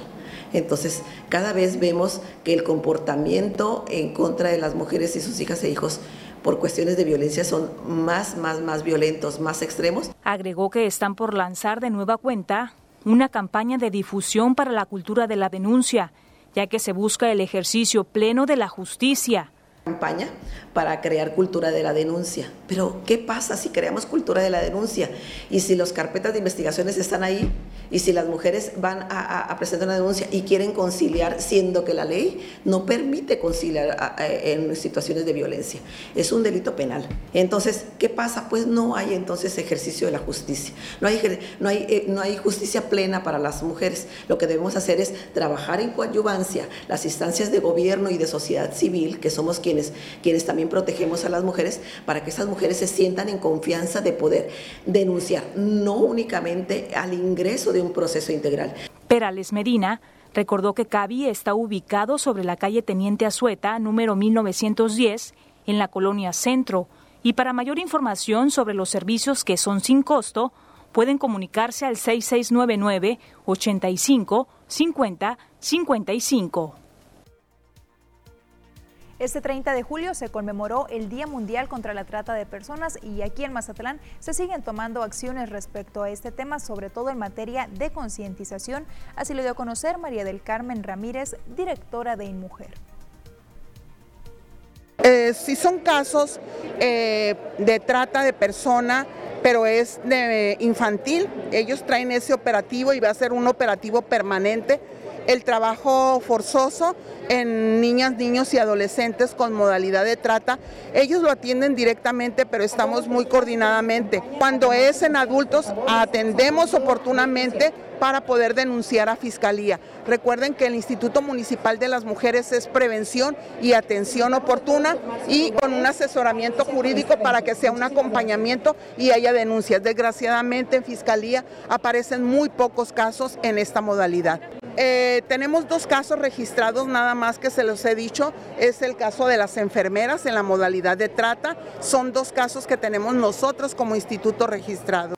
Entonces, cada vez vemos que el comportamiento en contra de las mujeres y sus hijas e hijos por cuestiones de violencia son más, más, más violentos, más extremos. Agregó que están por lanzar de nueva cuenta una campaña de difusión para la cultura de la denuncia, ya que se busca el ejercicio pleno de la justicia campaña para crear cultura de la denuncia. Pero, ¿qué pasa si creamos cultura de la denuncia? Y si las carpetas de investigaciones están ahí, y si las mujeres van a, presentar una denuncia y quieren conciliar, siendo que la ley no permite conciliar en situaciones de violencia. Es un delito penal. Entonces, ¿qué pasa? Pues no hay entonces ejercicio de la justicia. No hay, no hay, eh, no hay justicia plena para las mujeres. Lo que debemos hacer es trabajar en coadyuvancia las instancias de gobierno y de sociedad civil, que somos quienes quienes, también protegemos a las mujeres, para que esas mujeres se sientan en confianza de poder denunciar, no únicamente al ingreso de un proceso integral. Perales Medina recordó que CABI está ubicado sobre la calle Teniente Azueta, número 1910, en la colonia Centro, y para mayor información sobre los servicios que son sin costo, pueden comunicarse al 6699 85 50 55. Este 30 de julio se conmemoró el Día Mundial contra la Trata de Personas y aquí en Mazatlán se siguen tomando acciones respecto a este tema, sobre todo en materia de concientización. Así lo dio a conocer María del Carmen Ramírez, directora de InMujer. Eh, si son casos eh, de trata de persona, pero es de infantil, ellos traen ese operativo y va a ser un operativo permanente el trabajo forzoso en niñas, niños y adolescentes con modalidad de trata. Ellos lo atienden directamente, pero estamos muy coordinadamente. Cuando es en adultos, atendemos oportunamente para poder denunciar a Fiscalía. Recuerden que el Instituto Municipal de las Mujeres es prevención y atención oportuna y con un asesoramiento jurídico para que sea un acompañamiento y haya denuncias. Desgraciadamente en Fiscalía aparecen muy pocos casos en esta modalidad. Eh, tenemos dos casos registrados nada más que se los he dicho. Es el caso de las enfermeras en la modalidad de trata. Son dos casos que tenemos nosotros como instituto registrado.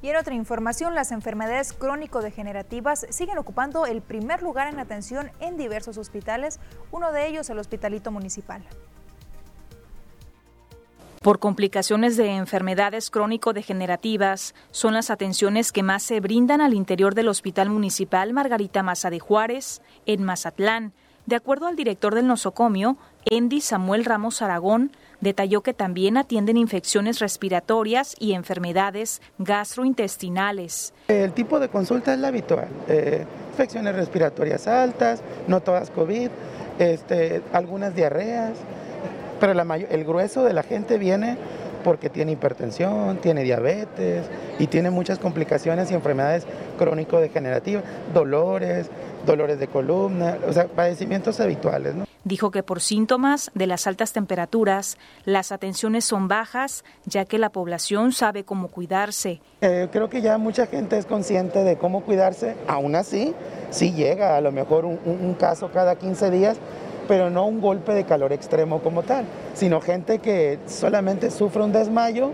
Y en otra información, las enfermedades crónico-degenerativas siguen ocupando el primer lugar en atención en diversos hospitales, uno de ellos el Hospitalito Municipal. Por complicaciones de enfermedades crónico-degenerativas, son las atenciones que más se brindan al interior del Hospital Municipal Margarita Maza de Juárez, en Mazatlán. De acuerdo al director del nosocomio, Andy Samuel Ramos Aragón, detalló que también atienden infecciones respiratorias y enfermedades gastrointestinales. El tipo de consulta es la habitual, eh, infecciones respiratorias altas, no todas COVID, este, algunas diarreas, pero el grueso de la gente viene porque tiene hipertensión, tiene diabetes y tiene muchas complicaciones y enfermedades crónico-degenerativas, dolores, dolores de columna, o sea, padecimientos habituales. Dijo que por síntomas de las altas temperaturas, las atenciones son bajas, ya que la población sabe cómo cuidarse. Eh, creo que ya mucha gente es consciente de cómo cuidarse, aún así, sí llega a lo mejor un, un caso cada 15 días, pero no un golpe de calor extremo como tal, sino gente que solamente sufre un desmayo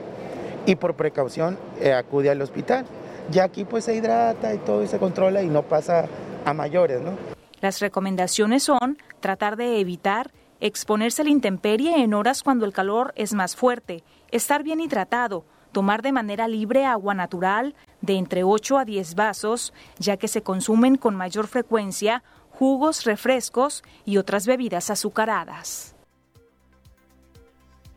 y por precaución eh, acude al hospital. Ya aquí pues se hidrata y todo y se controla y no pasa a mayores, ¿no? Las recomendaciones son tratar de evitar exponerse a la intemperie en horas cuando el calor es más fuerte, estar bien hidratado, tomar de manera libre agua natural de entre 8 a 10 vasos, ya que se consumen con mayor frecuencia jugos, refrescos y otras bebidas azucaradas.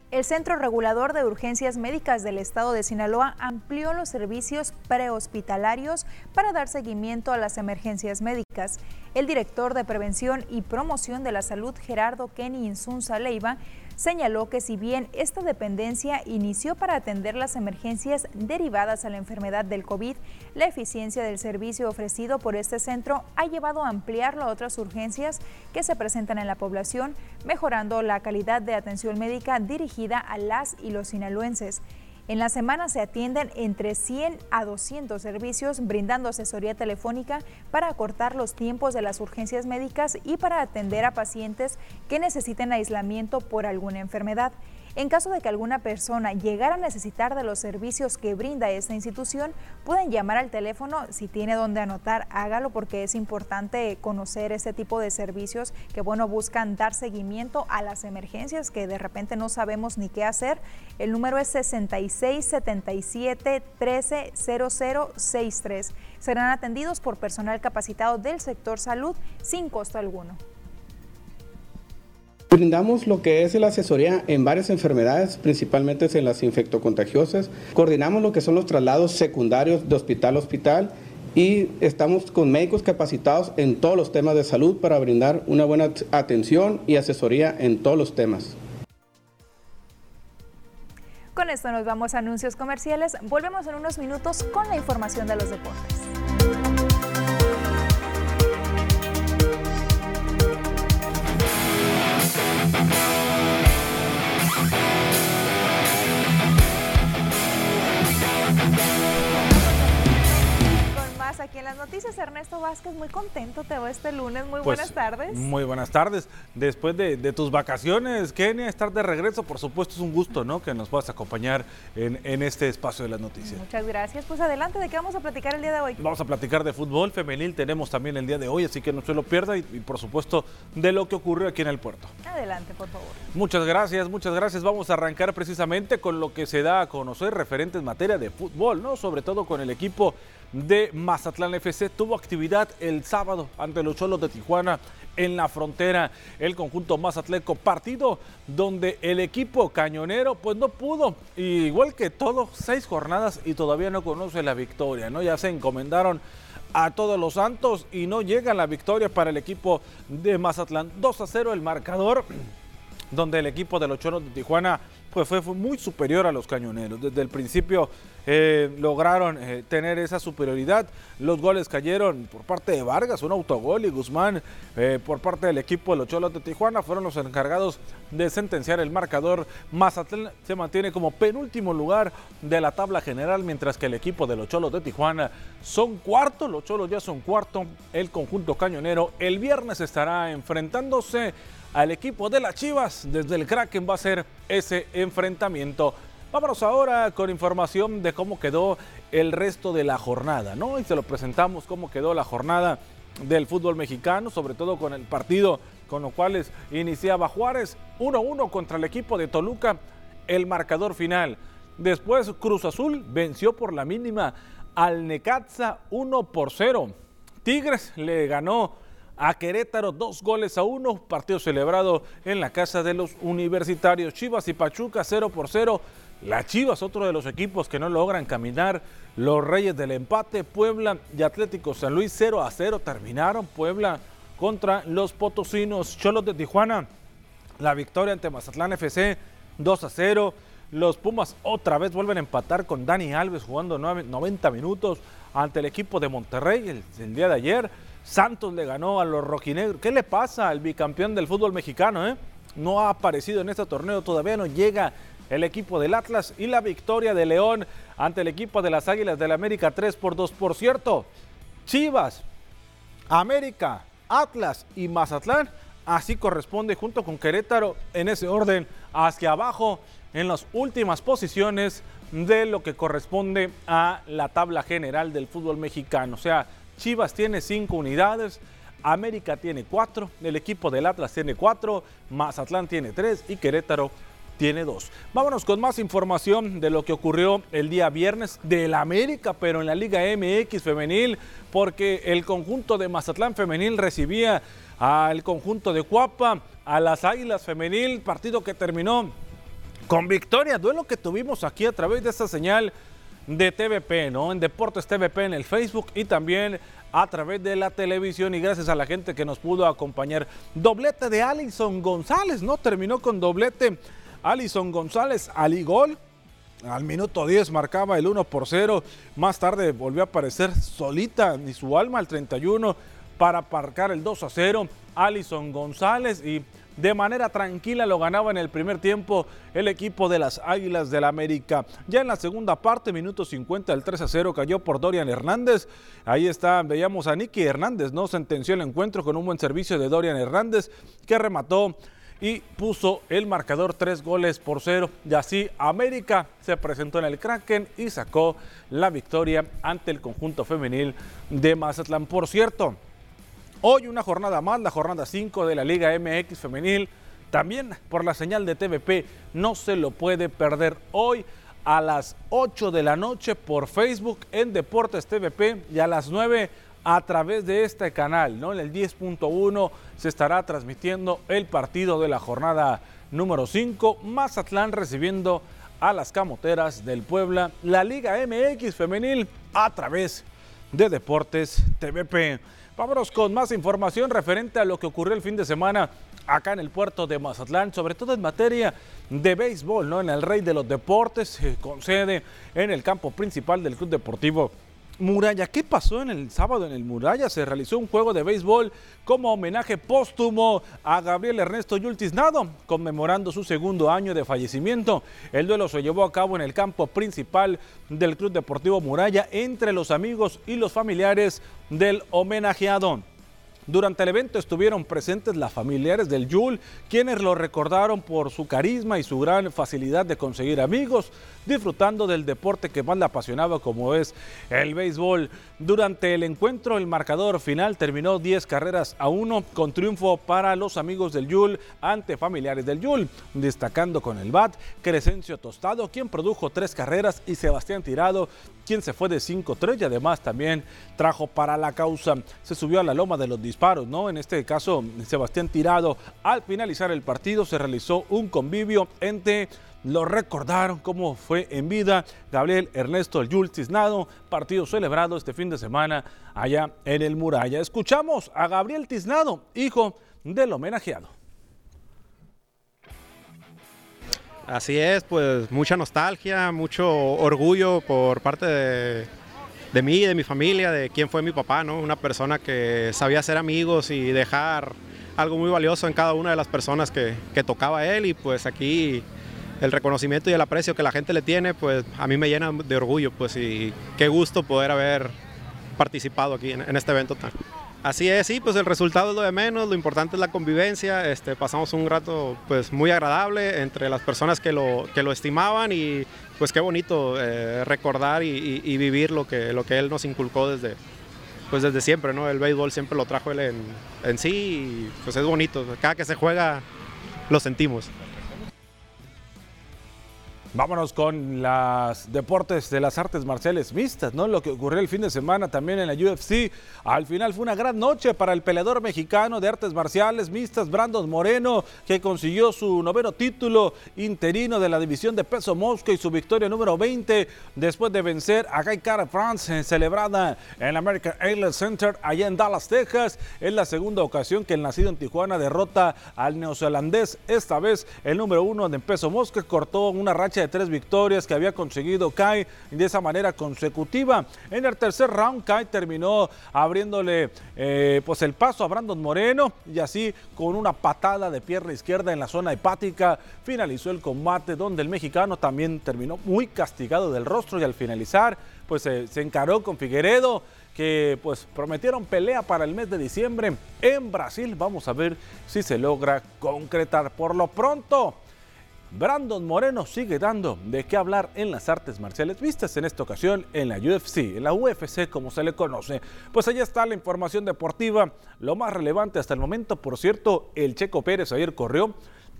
El Centro Regulador de Urgencias Médicas del Estado de Sinaloa amplió los servicios prehospitalarios para dar seguimiento a las emergencias médicas. El director de Prevención y Promoción de la Salud, Gerardo Kenny Insunza Leiva, señaló que si bien esta dependencia inició para atender las emergencias derivadas a la enfermedad del COVID, la eficiencia del servicio ofrecido por este centro ha llevado a ampliarlo a otras urgencias que se presentan en la población, mejorando la calidad de atención médica dirigida a las y los sinaloenses. En la semana se atienden entre 100 a 200 servicios brindando asesoría telefónica para acortar los tiempos de las urgencias médicas y para atender a pacientes que necesiten aislamiento por alguna enfermedad. En caso de que alguna persona llegara a necesitar de los servicios que brinda esta institución, pueden llamar al teléfono. Si tiene donde anotar, hágalo porque es importante conocer este tipo de servicios que, bueno, buscan dar seguimiento a las emergencias que de repente no sabemos ni qué hacer. El número es 6677 130063. Serán atendidos por personal capacitado del sector salud sin costo alguno. Brindamos lo que es la asesoría en varias enfermedades, principalmente en las infectocontagiosas. Coordinamos lo que son los traslados secundarios de hospital a hospital y estamos con médicos capacitados en todos los temas de salud para brindar una buena atención y asesoría en todos los temas. Con esto nos vamos a anuncios comerciales. Volvemos en unos minutos con la información de los deportes. Aquí en las noticias. Ernesto Vázquez, muy contento te veo este lunes. Muy pues, buenas tardes. Muy buenas tardes. Después de, tus vacaciones, Kenia, estar de regreso, por supuesto es un gusto, ¿no? Que nos puedas acompañar en, este espacio de las noticias. Muchas gracias. Pues adelante, ¿de qué vamos a platicar el día de hoy? Vamos a platicar de fútbol femenil, tenemos también el día de hoy, así que no se lo pierda y, y por supuesto de lo que ocurrió aquí en el puerto. Adelante, por favor. Muchas gracias, muchas gracias. Vamos a arrancar precisamente con lo que se da a conocer referente en materia de fútbol, ¿no? Sobre todo con el equipo de Mazatlán FC tuvo actividad el sábado ante los Cholos de Tijuana en la frontera. El conjunto Mazatleco, partido donde el equipo cañonero pues no pudo, igual que todos, seis jornadas y todavía no conoce la victoria, ¿no? Ya se encomendaron a todos los santos y no llega la victoria para el equipo de Mazatlán. 2 a 0 el marcador donde el equipo de los Cholos de Tijuana pues fue, muy superior a los cañoneros. Desde el principio eh, lograron eh, tener esa superioridad. Los goles cayeron por parte de Vargas, un autogol, y Guzmán eh, por parte del equipo de los Cholos de Tijuana fueron los encargados de sentenciar el marcador. Mazatlán se mantiene como penúltimo lugar de la tabla general, mientras que el equipo de los Cholos de Tijuana son cuarto. Los Cholos ya son cuarto. El conjunto cañonero el viernes estará enfrentándose al equipo de las Chivas. Desde el Kraken va a ser ese enfrentamiento. Vámonos ahora con información de cómo quedó el resto de la jornada, ¿no? Y se lo presentamos cómo quedó la jornada del fútbol mexicano, sobre todo con el partido con los cuales iniciaba Juárez 1-1 contra el equipo de Toluca, el marcador final. Después Cruz Azul venció por la mínima al Necaxa 1 por 0. Tigres le ganó a Querétaro dos goles a uno, partido celebrado en la casa de los universitarios Chivas y Pachuca 0 por 0. La Chivas, otro de los equipos que no logran caminar, los Reyes del empate, Puebla y Atlético San Luis 0 a 0 terminaron, Puebla contra los Potosinos, Cholos de Tijuana, la victoria ante Mazatlán FC 2 a 0. Los Pumas otra vez vuelven a empatar con Dani Alves jugando 90 minutos ante el equipo de Monterrey el día de ayer. Santos le ganó a los rojinegros. ¿Qué le pasa al bicampeón del fútbol mexicano? Eh? No ha aparecido en este torneo, todavía no llega el equipo del Atlas y la victoria de León ante el equipo de las Águilas del América 3 por 2. Por cierto, Chivas, América, Atlas y Mazatlán, así corresponde junto con Querétaro en ese orden hacia abajo en las últimas posiciones de lo que corresponde a la tabla general del fútbol mexicano. O sea, Chivas tiene cinco unidades, América tiene cuatro, el equipo del Atlas tiene cuatro, Mazatlán tiene tres y Querétaro tiene dos. Vámonos con más información de lo que ocurrió el día viernes del América, pero en la Liga MX femenil, porque el conjunto de Mazatlán femenil recibía al conjunto de Cuapa, a las Águilas femenil, partido que terminó con victoria, duelo que tuvimos aquí a través de esta señal de TVP, ¿no? En Deportes TVP en el Facebook y también a través de la televisión y gracias a la gente que nos pudo acompañar. Doblete de Alison González, ¿no? Terminó con doblete Alison González al gol. Al minuto 10 marcaba el 1 por 0. Más tarde volvió a aparecer solita ni su alma al 31 para aparcar el 2 a 0. Alison González y de manera tranquila lo ganaba en el primer tiempo el equipo de las Águilas del la América. Ya en la segunda parte, minuto 50, el 3 a 0 cayó por Dorian Hernández. Ahí está, veíamos a Nicky Hernández, ¿no? Sentenció el encuentro con un buen servicio de Dorian Hernández que remató y puso el marcador tres goles por cero. Y así América se presentó en el Kraken y sacó la victoria ante el conjunto femenil de Mazatlán. Por cierto, hoy una jornada más, la jornada 5 de la Liga MX femenil. También por la señal de TVP, no se lo puede perder hoy a las 8 de la noche por Facebook en Deportes TVP y a las 9 a través de este canal, ¿no? En el 10.1 se estará transmitiendo el partido de la jornada número 5, Mazatlán recibiendo a las camoteras del Puebla, la Liga MX femenil a través de Deportes TVP. Vámonos con más información referente a lo que ocurrió el fin de semana acá en el puerto de Mazatlán, sobre todo en materia de béisbol, ¿no? En el Rey de los Deportes, eh, con sede en el campo principal del Club Deportivo Muralla. ¿Qué pasó en el sábado en el Muralla? Se realizó un juego de béisbol como homenaje póstumo a Gabriel Ernesto Yultiznado, conmemorando su segundo año de fallecimiento. El duelo se llevó a cabo en el campo principal del Club Deportivo Muralla entre los amigos y los familiares del homenajeado. Durante el evento estuvieron presentes las familiares del Yul, quienes lo recordaron por su carisma y su gran facilidad de conseguir amigos, disfrutando del deporte que más le apasionaba como es el béisbol. Durante el encuentro el marcador final terminó 10 carreras a 1 con triunfo para los amigos del Yul ante familiares del Yul, destacando con el bat Crescencio Tostado, quien produjo tres carreras y Sebastián Tirado, quien se fue de 5-3 y además también trajo para la causa. Se subió a la loma de los ¿no? En este caso, Sebastián Tirado, al finalizar el partido se realizó un convivio entre lo recordaron cómo fue en vida Gabriel Ernesto Yul Tiznado, partido celebrado este fin de semana allá en el Muralla. Escuchamos a Gabriel Tiznado, hijo del homenajeado. Así es, pues mucha nostalgia, mucho orgullo por parte de, de mí, de mi familia, de quién fue mi papá, ¿no? Una persona que sabía ser amigos y dejar algo muy valioso en cada una de las personas que, que tocaba él y pues aquí el reconocimiento y el aprecio que la gente le tiene, pues a mí me llena de orgullo, pues y qué gusto poder haber participado aquí en, en este evento tan, Así es, sí, pues el resultado es lo de menos, lo importante es la convivencia, este, pasamos un rato pues muy agradable entre las personas que lo, que lo estimaban y pues qué bonito eh, recordar y, vivir lo que, lo que él nos inculcó desde, pues desde siempre, ¿no? El béisbol siempre lo trajo él en, en sí y pues es bonito, cada que se juega lo sentimos. Vámonos con los deportes de las artes marciales mixtas, ¿no? Lo que ocurrió el fin de semana también en la UFC. Al final fue una gran noche para el peleador mexicano de artes marciales mixtas, Brandon Moreno, que consiguió su noveno título interino de la división de peso mosca y su victoria número 20 después de vencer a Cara France, celebrada en el American Airlines Center allá en Dallas, Texas. Es la segunda ocasión que el nacido en Tijuana derrota al neozelandés. Esta vez el número uno de peso mosca cortó una racha de tres victorias que había conseguido Kai de esa manera consecutiva. En el tercer round, Kai terminó abriéndole eh, pues el paso a Brandon Moreno y así con una patada de pierna izquierda en la zona hepática finalizó el combate donde el mexicano también terminó muy castigado del rostro y al finalizar pues eh, se encaró con Figueredo que pues prometieron pelea para el mes de diciembre en Brasil. Vamos a ver si se logra concretar. Por lo pronto, Brandon Moreno sigue dando de qué hablar en las artes marciales vistas en esta ocasión en la UFC, en la UFC como se le conoce. Pues allá está la información deportiva, lo más relevante hasta el momento. Por cierto, el Checo Pérez ayer corrió,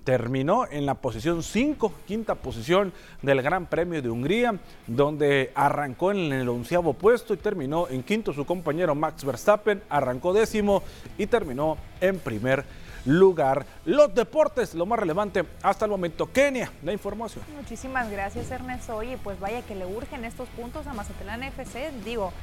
terminó en la posición 5, quinta posición del Gran Premio de Hungría, donde arrancó en el onceavo puesto y terminó en quinto su compañero Max Verstappen, arrancó décimo y terminó en primer lugar. Los deportes, lo más relevante hasta el momento. Kenia, la información. Muchísimas gracias, Ernesto. Oye, pues vaya que le urgen estos puntos a Mazatlán FC. Digo,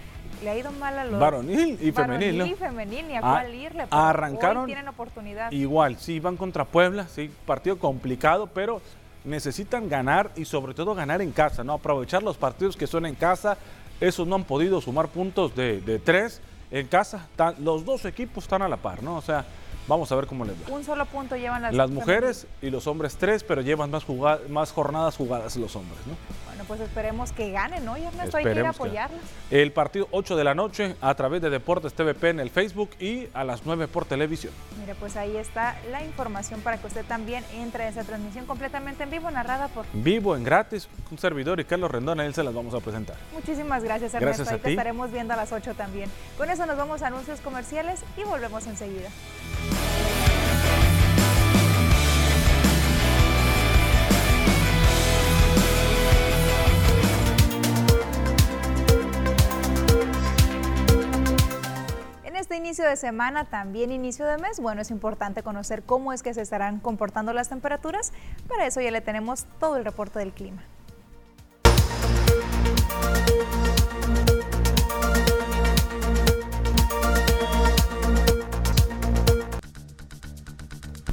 le ha ido mal a los varonil y femenil, varonil y femenil, ni a cuál ah, irle. Pero arrancaron. Hoy tienen oportunidad. Igual, sí, van contra Puebla, sí, partido complicado, pero necesitan ganar y sobre todo ganar en casa, ¿no? Aprovechar los partidos que son en casa. Esos no han podido sumar puntos de, de tres en casa. los dos equipos están a la par, ¿no? O sea, Vamos a ver cómo les va. Un solo punto llevan las, las mujeres y los hombres tres, pero llevan más, más jornadas jugadas los hombres, ¿no? Bueno, pues esperemos que ganen, ¿no? Y Ernesto, hay que ir a apoyarlas. El partido 8 de la noche a través de Deportes TVP en el Facebook y a las 9 por televisión. Mire, pues ahí está la información para que usted también entre a esa transmisión completamente en vivo, narrada por... Vivo, en gratis, un servidor y Carlos Rendón, a él se las vamos a presentar. Muchísimas gracias, Ernesto. ahí te estaremos viendo a las 8 también. Con eso nos vamos a anuncios comerciales y volvemos enseguida. En este inicio de semana, también inicio de mes, bueno, es importante conocer cómo es que se estarán comportando las temperaturas. Para eso ya le tenemos todo el reporte del clima.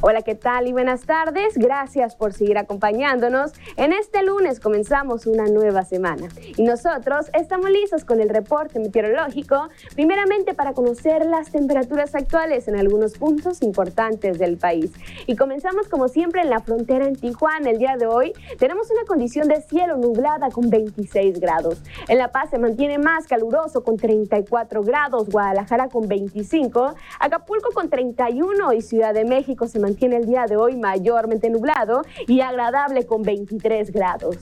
Hola, ¿qué tal y buenas tardes? Gracias por seguir acompañándonos. En este lunes comenzamos una nueva semana y nosotros estamos listos con el reporte meteorológico, primeramente para conocer las temperaturas actuales en algunos puntos importantes del país. Y comenzamos como siempre en la frontera en Tijuana. El día de hoy tenemos una condición de cielo nublada con 26 grados. En La Paz se mantiene más caluroso con 34 grados, Guadalajara con 25, Acapulco con 31 y Ciudad de México se mantiene tiene el día de hoy mayormente nublado y agradable con 23 grados.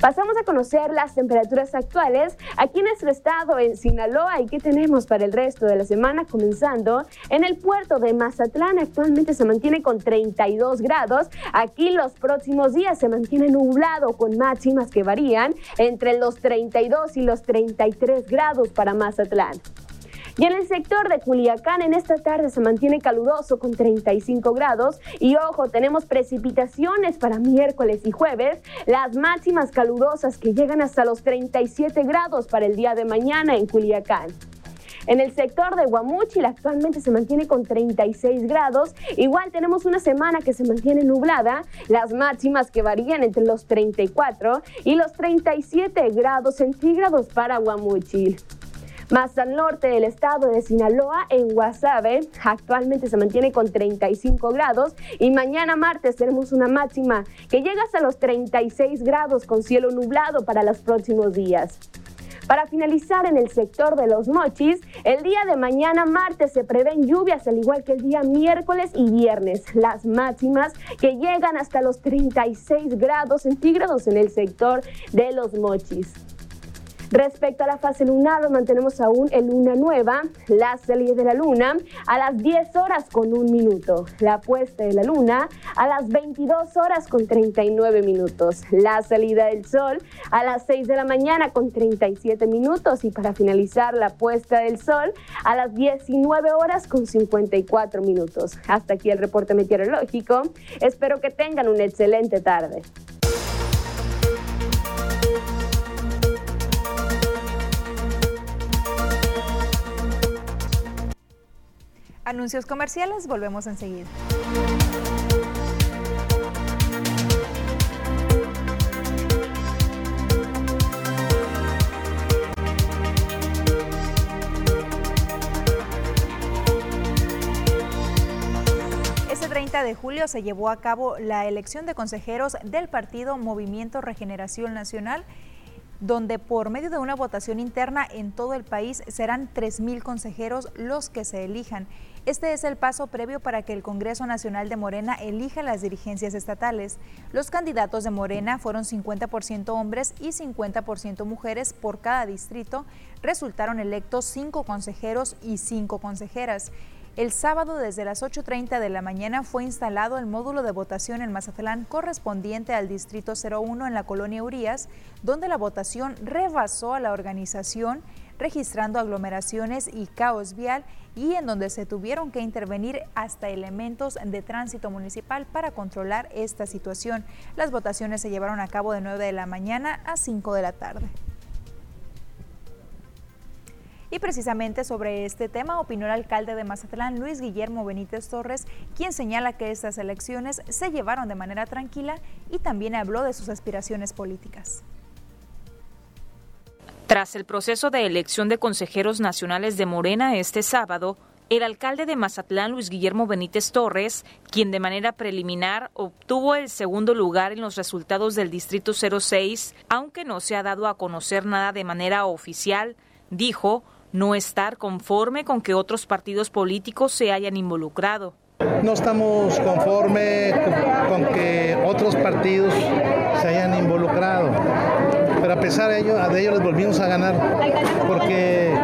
Pasamos a conocer las temperaturas actuales aquí en nuestro estado, en Sinaloa, y qué tenemos para el resto de la semana, comenzando en el puerto de Mazatlán. Actualmente se mantiene con 32 grados. Aquí los próximos días se mantiene nublado con máximas que varían entre los 32 y los 33 grados para Mazatlán. Y en el sector de Culiacán en esta tarde se mantiene caluroso con 35 grados y ojo, tenemos precipitaciones para miércoles y jueves, las máximas calurosas que llegan hasta los 37 grados para el día de mañana en Culiacán. En el sector de Guamúchil actualmente se mantiene con 36 grados. Igual tenemos una semana que se mantiene nublada, las máximas que varían entre los 34 y los 37 grados centígrados para Guamúchil. Más al norte del estado de Sinaloa, en Guasave, actualmente se mantiene con 35 grados y mañana martes tenemos una máxima que llega hasta los 36 grados con cielo nublado para los próximos días. Para finalizar en el sector de los mochis, el día de mañana martes se prevén lluvias al igual que el día miércoles y viernes, las máximas que llegan hasta los 36 grados centígrados en el sector de los mochis. Respecto a la fase lunar, mantenemos aún en luna nueva, la salida de la luna a las 10 horas con un minuto, la puesta de la luna a las 22 horas con 39 minutos, la salida del sol a las 6 de la mañana con 37 minutos y para finalizar la puesta del sol a las 19 horas con 54 minutos. Hasta aquí el reporte meteorológico. Espero que tengan una excelente tarde. Anuncios comerciales, volvemos enseguida. Este 30 de julio se llevó a cabo la elección de consejeros del partido Movimiento Regeneración Nacional donde por medio de una votación interna en todo el país serán 3.000 consejeros los que se elijan. Este es el paso previo para que el Congreso Nacional de Morena elija las dirigencias estatales. Los candidatos de Morena fueron 50% hombres y 50% mujeres por cada distrito. Resultaron electos cinco consejeros y cinco consejeras. El sábado desde las 8.30 de la mañana fue instalado el módulo de votación en Mazatlán correspondiente al Distrito 01 en la colonia Urias, donde la votación rebasó a la organización registrando aglomeraciones y caos vial y en donde se tuvieron que intervenir hasta elementos de tránsito municipal para controlar esta situación. Las votaciones se llevaron a cabo de 9 de la mañana a 5 de la tarde. Y precisamente sobre este tema opinó el alcalde de Mazatlán, Luis Guillermo Benítez Torres, quien señala que estas elecciones se llevaron de manera tranquila y también habló de sus aspiraciones políticas. Tras el proceso de elección de consejeros nacionales de Morena este sábado, el alcalde de Mazatlán, Luis Guillermo Benítez Torres, quien de manera preliminar obtuvo el segundo lugar en los resultados del Distrito 06, aunque no se ha dado a conocer nada de manera oficial, dijo no estar conforme con que otros partidos políticos se hayan involucrado. No estamos conformes con que otros partidos se hayan involucrado pero a pesar de ello, de ello les volvimos a ganar, porque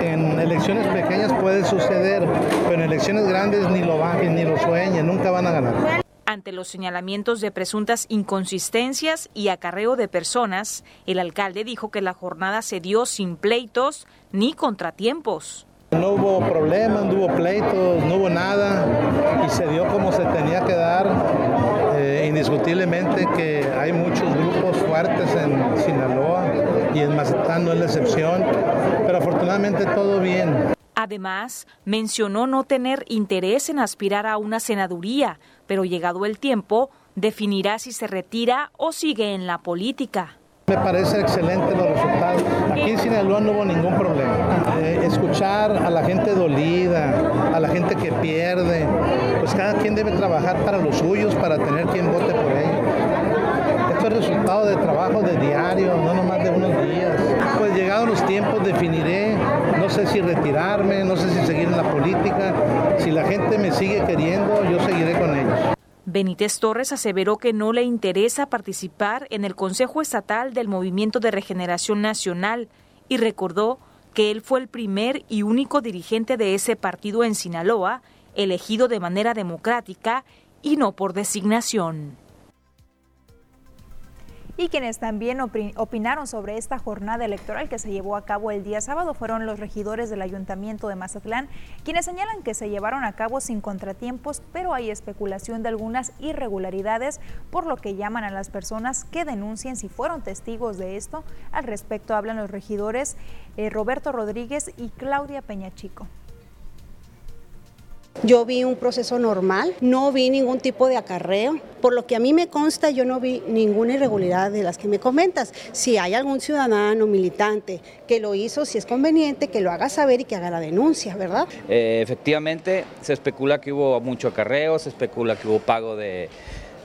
en elecciones pequeñas puede suceder, pero en elecciones grandes ni lo bajen, ni lo sueñen, nunca van a ganar. Ante los señalamientos de presuntas inconsistencias y acarreo de personas, el alcalde dijo que la jornada se dio sin pleitos ni contratiempos. No hubo problemas, no hubo pleitos, no hubo nada y se dio como se tenía que dar. Eh, indiscutiblemente que hay muchos grupos fuertes en Sinaloa y en Mazatlán no es la excepción, pero afortunadamente todo bien. Además, mencionó no tener interés en aspirar a una senaduría, pero llegado el tiempo, definirá si se retira o sigue en la política. Me parece excelente los resultados. Aquí en Sinaloa no hubo ningún problema. Eh, escuchar a la gente dolida, a la gente que pierde, pues cada quien debe trabajar para los suyos, para tener quien vote por ellos. Resultado de trabajo de diario, no nomás de unos días. Pues llegados los tiempos definiré, no sé si retirarme, no sé si seguir en la política. Si la gente me sigue queriendo, yo seguiré con ellos. Benítez Torres aseveró que no le interesa participar en el Consejo Estatal del Movimiento de Regeneración Nacional y recordó que él fue el primer y único dirigente de ese partido en Sinaloa, elegido de manera democrática y no por designación. Y quienes también opinaron sobre esta jornada electoral que se llevó a cabo el día sábado fueron los regidores del Ayuntamiento de Mazatlán, quienes señalan que se llevaron a cabo sin contratiempos, pero hay especulación de algunas irregularidades, por lo que llaman a las personas que denuncien si fueron testigos de esto. Al respecto hablan los regidores eh, Roberto Rodríguez y Claudia Peñachico. Yo vi un proceso normal, no vi ningún tipo de acarreo. Por lo que a mí me consta, yo no vi ninguna irregularidad de las que me comentas. Si hay algún ciudadano, militante, que lo hizo, si es conveniente, que lo haga saber y que haga la denuncia, ¿verdad? Eh, efectivamente, se especula que hubo mucho acarreo, se especula que hubo pago de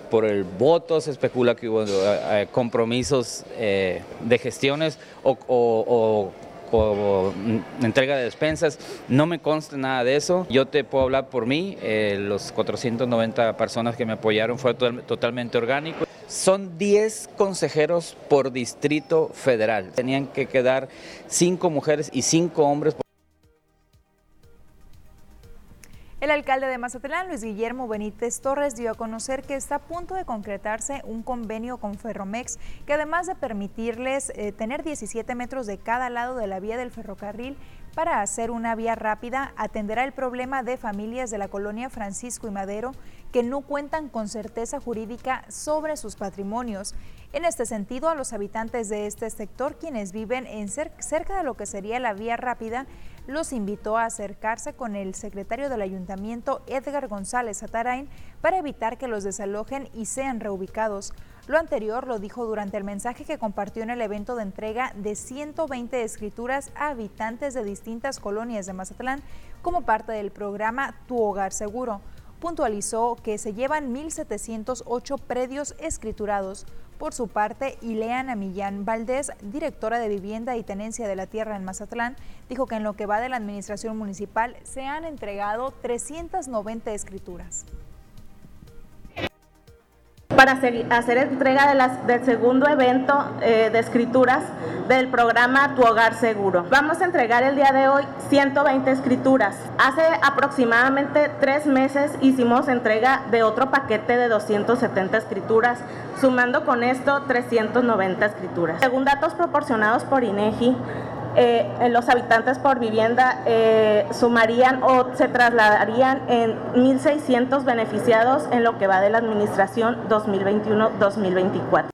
por el voto, se especula que hubo eh, compromisos eh, de gestiones o entrega de despensas. No me consta nada de eso. Yo te puedo hablar por mí. Eh, los 490 personas que me apoyaron fue totalmente orgánico. Son 10 consejeros por distrito federal. Tenían que quedar 5 mujeres y 5 hombres. El alcalde de Mazatlán, Luis Guillermo Benítez Torres, dio a conocer que está a punto de concretarse un convenio con Ferromex que además de permitirles eh, tener 17 metros de cada lado de la vía del ferrocarril para hacer una vía rápida, atenderá el problema de familias de la colonia Francisco y Madero que no cuentan con certeza jurídica sobre sus patrimonios. En este sentido, a los habitantes de este sector, quienes viven en cerca de lo que sería la vía rápida, los invitó a acercarse con el secretario del ayuntamiento, Edgar González Atarain, para evitar que los desalojen y sean reubicados. Lo anterior lo dijo durante el mensaje que compartió en el evento de entrega de 120 escrituras a habitantes de distintas colonias de Mazatlán como parte del programa Tu Hogar Seguro. Puntualizó que se llevan 1.708 predios escriturados, Por su parte, Ileana Millán Valdés, directora de Vivienda y Tenencia de la Tierra en Mazatlán, dijo que en lo que va de la administración municipal se han entregado 390 escrituras para hacer entrega del segundo evento eh, de escrituras del programa Tu Hogar Seguro. Vamos a entregar el día de hoy 120 escrituras. Hace aproximadamente tres meses hicimos entrega de otro paquete de 270 escrituras, sumando con esto 390 escrituras. Según datos proporcionados por INEGI, eh, los habitantes por vivienda eh, sumarían o se trasladarían en 1.600 beneficiados en lo que va de la administración 2021-2024.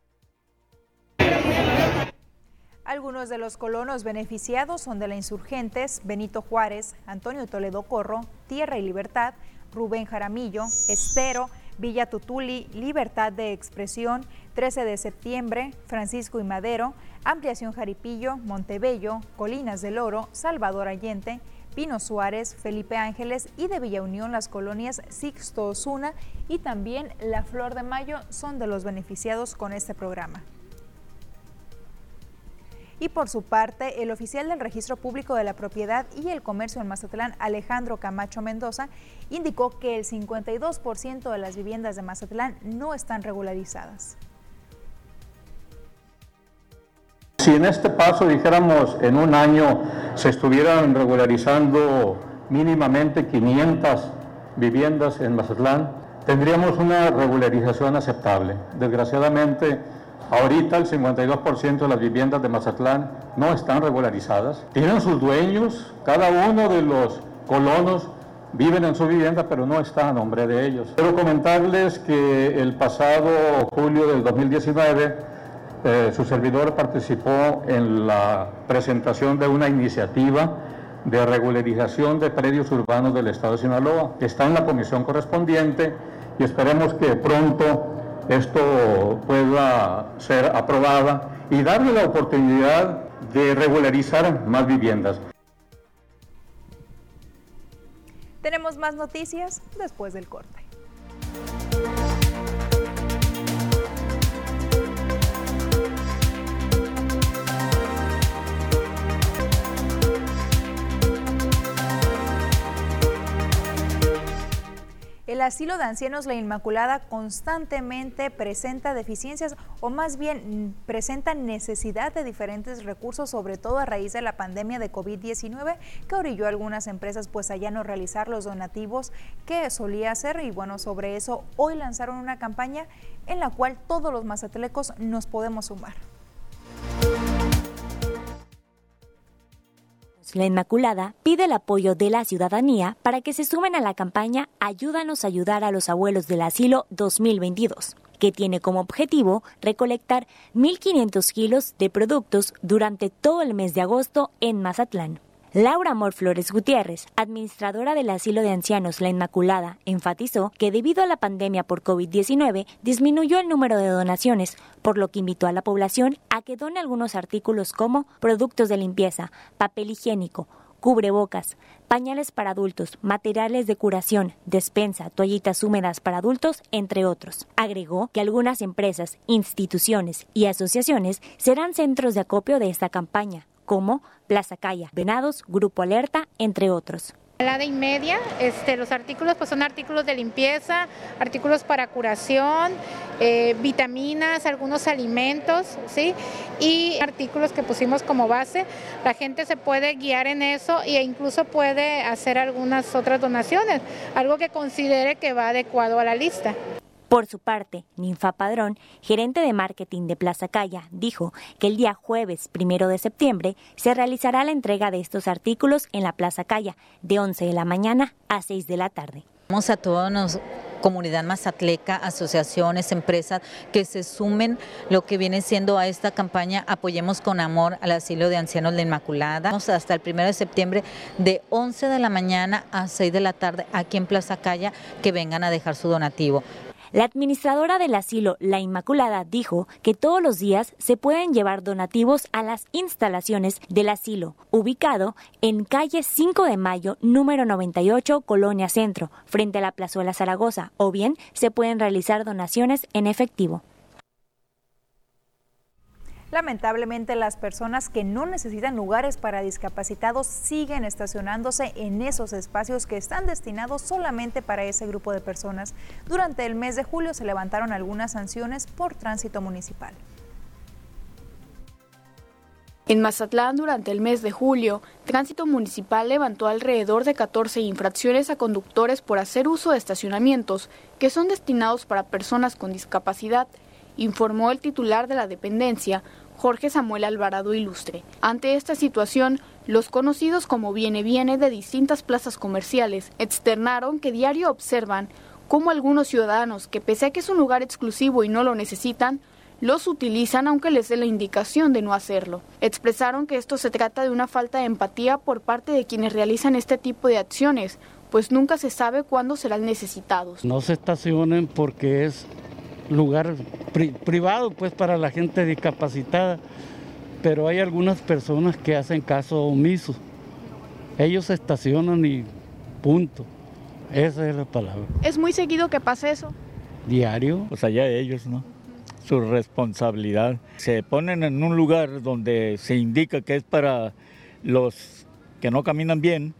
Algunos de los colonos beneficiados son de la Insurgentes, Benito Juárez, Antonio Toledo Corro, Tierra y Libertad, Rubén Jaramillo, Estero, Villa Tutuli, Libertad de Expresión, 13 de septiembre, Francisco y Madero, Ampliación Jaripillo, Montebello, Colinas del Oro, Salvador Allende, Pino Suárez, Felipe Ángeles y de Villa Unión las colonias Sixto Osuna y también La Flor de Mayo son de los beneficiados con este programa. Y por su parte, el oficial del Registro Público de la Propiedad y el Comercio en Mazatlán, Alejandro Camacho Mendoza, indicó que el 52% de las viviendas de Mazatlán no están regularizadas. Si en este paso, dijéramos, en un año se estuvieran regularizando mínimamente 500 viviendas en Mazatlán, tendríamos una regularización aceptable. Desgraciadamente, ahorita el 52% de las viviendas de Mazatlán no están regularizadas. Tienen sus dueños, cada uno de los colonos viven en su vivienda, pero no está a nombre de ellos. Quiero comentarles que el pasado julio del 2019, eh, su servidor participó en la presentación de una iniciativa de regularización de predios urbanos del Estado de Sinaloa. Está en la comisión correspondiente y esperemos que pronto esto pueda ser aprobada y darle la oportunidad de regularizar más viviendas. Tenemos más noticias después del corte. El asilo de ancianos La Inmaculada constantemente presenta deficiencias o más bien presenta necesidad de diferentes recursos, sobre todo a raíz de la pandemia de COVID-19 que orilló a algunas empresas pues allá no realizar los donativos que solía hacer y bueno, sobre eso hoy lanzaron una campaña en la cual todos los mazatelecos nos podemos sumar. La Inmaculada pide el apoyo de la ciudadanía para que se sumen a la campaña Ayúdanos a ayudar a los abuelos del asilo 2022 que tiene como objetivo recolectar 1.500 kilos de productos durante todo el mes de agosto en Mazatlán. Laura Amor Flores Gutiérrez, administradora del asilo de ancianos La Inmaculada, enfatizó que debido a la pandemia por COVID-19 disminuyó el número de donaciones, por lo que invitó a la población a que done algunos artículos como productos de limpieza, papel higiénico, cubrebocas, pañales para adultos, materiales de curación, despensa, toallitas húmedas para adultos, entre otros. Agregó que algunas empresas, instituciones y asociaciones serán centros de acopio de esta campaña, como Plaza Calla, Venados, Grupo Alerta, entre otros. La de media, este, los artículos pues son artículos de limpieza, artículos para curación, eh, vitaminas, algunos alimentos, ¿sí? Y artículos que pusimos como base. La gente se puede guiar en eso e incluso puede hacer algunas otras donaciones, algo que considere que va adecuado a la lista. Por su parte, Ninfa Padrón, gerente de marketing de Plaza Calla, dijo que el día jueves primero de septiembre se realizará la entrega de estos artículos en la Plaza Calla de 11 de la mañana a 6 de la tarde. Vamos a toda nuestra comunidad mazatleca, asociaciones, empresas que se sumen lo que viene siendo a esta campaña Apoyemos con Amor al Asilo de Ancianos de Inmaculada. Vamos hasta el primero de septiembre de 11 de la mañana a 6 de la tarde aquí en Plaza Calla que vengan a dejar su donativo. La administradora del asilo La Inmaculada dijo que todos los días se pueden llevar donativos a las instalaciones del asilo, ubicado en calle 5 de Mayo, número 98, Colonia Centro, frente a la Plazuela Zaragoza, o bien se pueden realizar donaciones en efectivo. Lamentablemente las personas que no necesitan lugares para discapacitados siguen estacionándose en esos espacios que están destinados solamente para ese grupo de personas. Durante el mes de julio se levantaron algunas sanciones por tránsito municipal. En Mazatlán, durante el mes de julio, Tránsito Municipal levantó alrededor de 14 infracciones a conductores por hacer uso de estacionamientos que son destinados para personas con discapacidad informó el titular de la dependencia, Jorge Samuel Alvarado Ilustre. Ante esta situación, los conocidos como Viene Viene de distintas plazas comerciales externaron que diario observan cómo algunos ciudadanos que pese a que es un lugar exclusivo y no lo necesitan, los utilizan aunque les dé la indicación de no hacerlo. Expresaron que esto se trata de una falta de empatía por parte de quienes realizan este tipo de acciones, pues nunca se sabe cuándo serán necesitados. No se estacionen porque es lugar privado pues para la gente discapacitada, pero hay algunas personas que hacen caso omiso. Ellos se estacionan y punto. Esa es la palabra. ¿Es muy seguido que pase eso? Diario. Pues allá ellos, ¿no? Su responsabilidad. Se ponen en un lugar donde se indica que es para los que no caminan bien,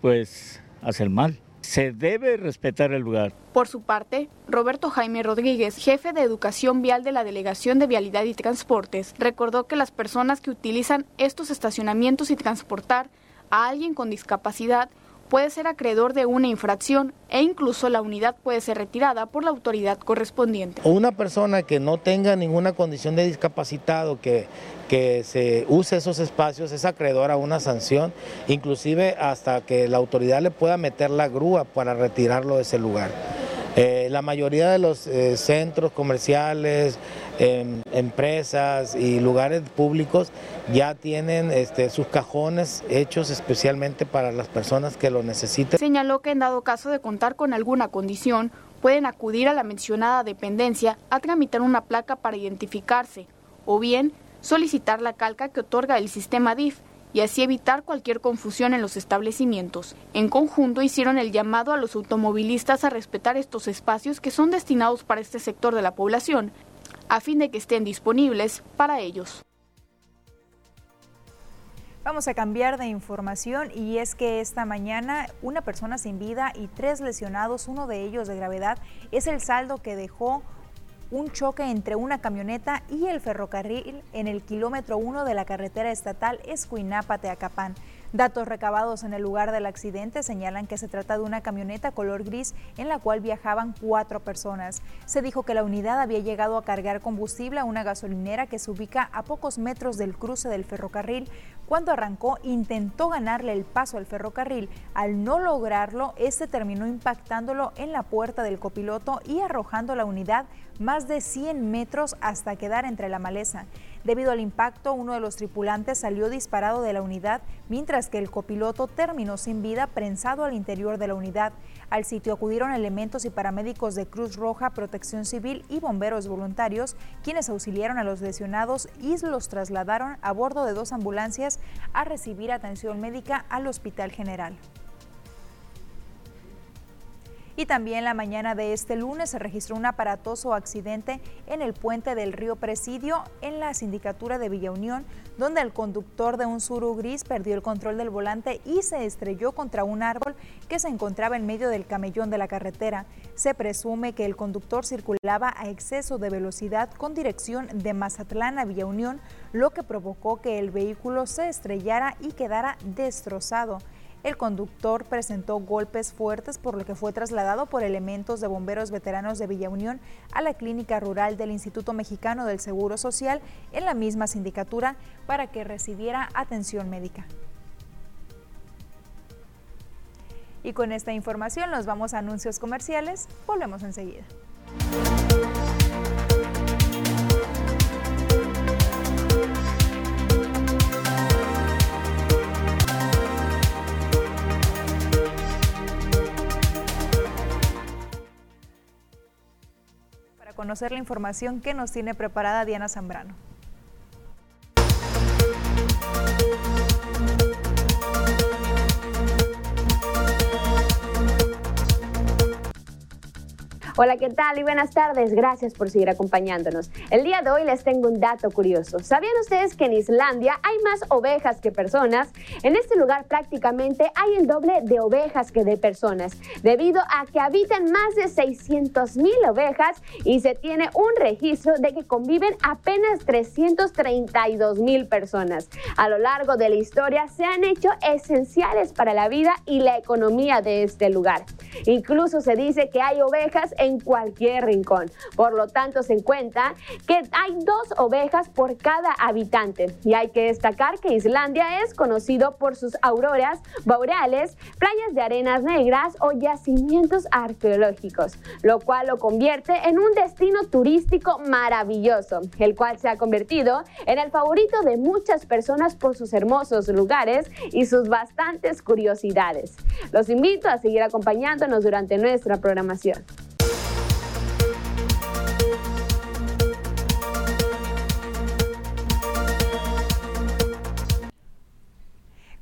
pues hacen mal. Se debe respetar el lugar. Por su parte, Roberto Jaime Rodríguez, jefe de Educación Vial de la Delegación de Vialidad y Transportes, recordó que las personas que utilizan estos estacionamientos y transportar a alguien con discapacidad puede ser acreedor de una infracción e incluso la unidad puede ser retirada por la autoridad correspondiente. Una persona que no tenga ninguna condición de discapacitado que que se use esos espacios es acreedor a una sanción, inclusive hasta que la autoridad le pueda meter la grúa para retirarlo de ese lugar. Eh, la mayoría de los eh, centros comerciales, em, empresas y lugares públicos ya tienen este, sus cajones hechos especialmente para las personas que lo necesiten. Señaló que en dado caso de contar con alguna condición, pueden acudir a la mencionada dependencia a tramitar una placa para identificarse o bien solicitar la calca que otorga el sistema DIF y así evitar cualquier confusión en los establecimientos. En conjunto hicieron el llamado a los automovilistas a respetar estos espacios que son destinados para este sector de la población, a fin de que estén disponibles para ellos. Vamos a cambiar de información y es que esta mañana una persona sin vida y tres lesionados, uno de ellos de gravedad, es el saldo que dejó un choque entre una camioneta y el ferrocarril en el kilómetro 1 de la carretera estatal Escuinapa-Teacapán. Datos recabados en el lugar del accidente señalan que se trata de una camioneta color gris en la cual viajaban cuatro personas. Se dijo que la unidad había llegado a cargar combustible a una gasolinera que se ubica a pocos metros del cruce del ferrocarril. Cuando arrancó, intentó ganarle el paso al ferrocarril. Al no lograrlo, este terminó impactándolo en la puerta del copiloto y arrojando la unidad más de 100 metros hasta quedar entre la maleza. Debido al impacto, uno de los tripulantes salió disparado de la unidad, mientras que el copiloto terminó sin vida prensado al interior de la unidad. Al sitio acudieron elementos y paramédicos de Cruz Roja, Protección Civil y bomberos voluntarios, quienes auxiliaron a los lesionados y los trasladaron a bordo de dos ambulancias a recibir atención médica al Hospital General. Y también la mañana de este lunes se registró un aparatoso accidente en el puente del río Presidio en la sindicatura de Villa Unión, donde el conductor de un suru gris perdió el control del volante y se estrelló contra un árbol que se encontraba en medio del camellón de la carretera. Se presume que el conductor circulaba a exceso de velocidad con dirección de Mazatlán a Villa Unión, lo que provocó que el vehículo se estrellara y quedara destrozado. El conductor presentó golpes fuertes por lo que fue trasladado por elementos de bomberos veteranos de Villa Unión a la clínica rural del Instituto Mexicano del Seguro Social en la misma sindicatura para que recibiera atención médica. Y con esta información nos vamos a anuncios comerciales. Volvemos enseguida. La información que nos tiene preparada Diana Zambrano. Hola, ¿qué tal? Y buenas tardes. Gracias por seguir acompañándonos. El día de hoy les tengo un dato curioso. ¿Sabían ustedes que en Islandia hay más ovejas que personas? En este lugar prácticamente hay el doble de ovejas que de personas, debido a que habitan más de 600 mil ovejas y se tiene un registro de que conviven apenas 332 mil personas. A lo largo de la historia se han hecho esenciales para la vida y la economía de este lugar. Incluso se dice que hay ovejas en cualquier rincón. Por lo tanto, se encuentra que hay dos ovejas por cada habitante. Y hay que destacar que Islandia es conocido por sus auroras boreales, playas de arenas negras o yacimientos arqueológicos, lo cual lo convierte en un destino turístico maravilloso, el cual se ha convertido en el favorito de muchas personas por sus hermosos lugares y sus bastantes curiosidades. Los invito a seguir acompañándonos durante nuestra programación.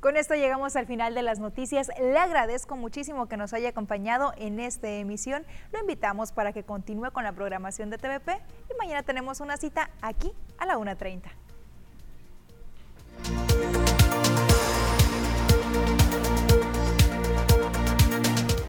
Con esto llegamos al final de las noticias. Le agradezco muchísimo que nos haya acompañado en esta emisión. Lo invitamos para que continúe con la programación de TVP y mañana tenemos una cita aquí a la 1.30.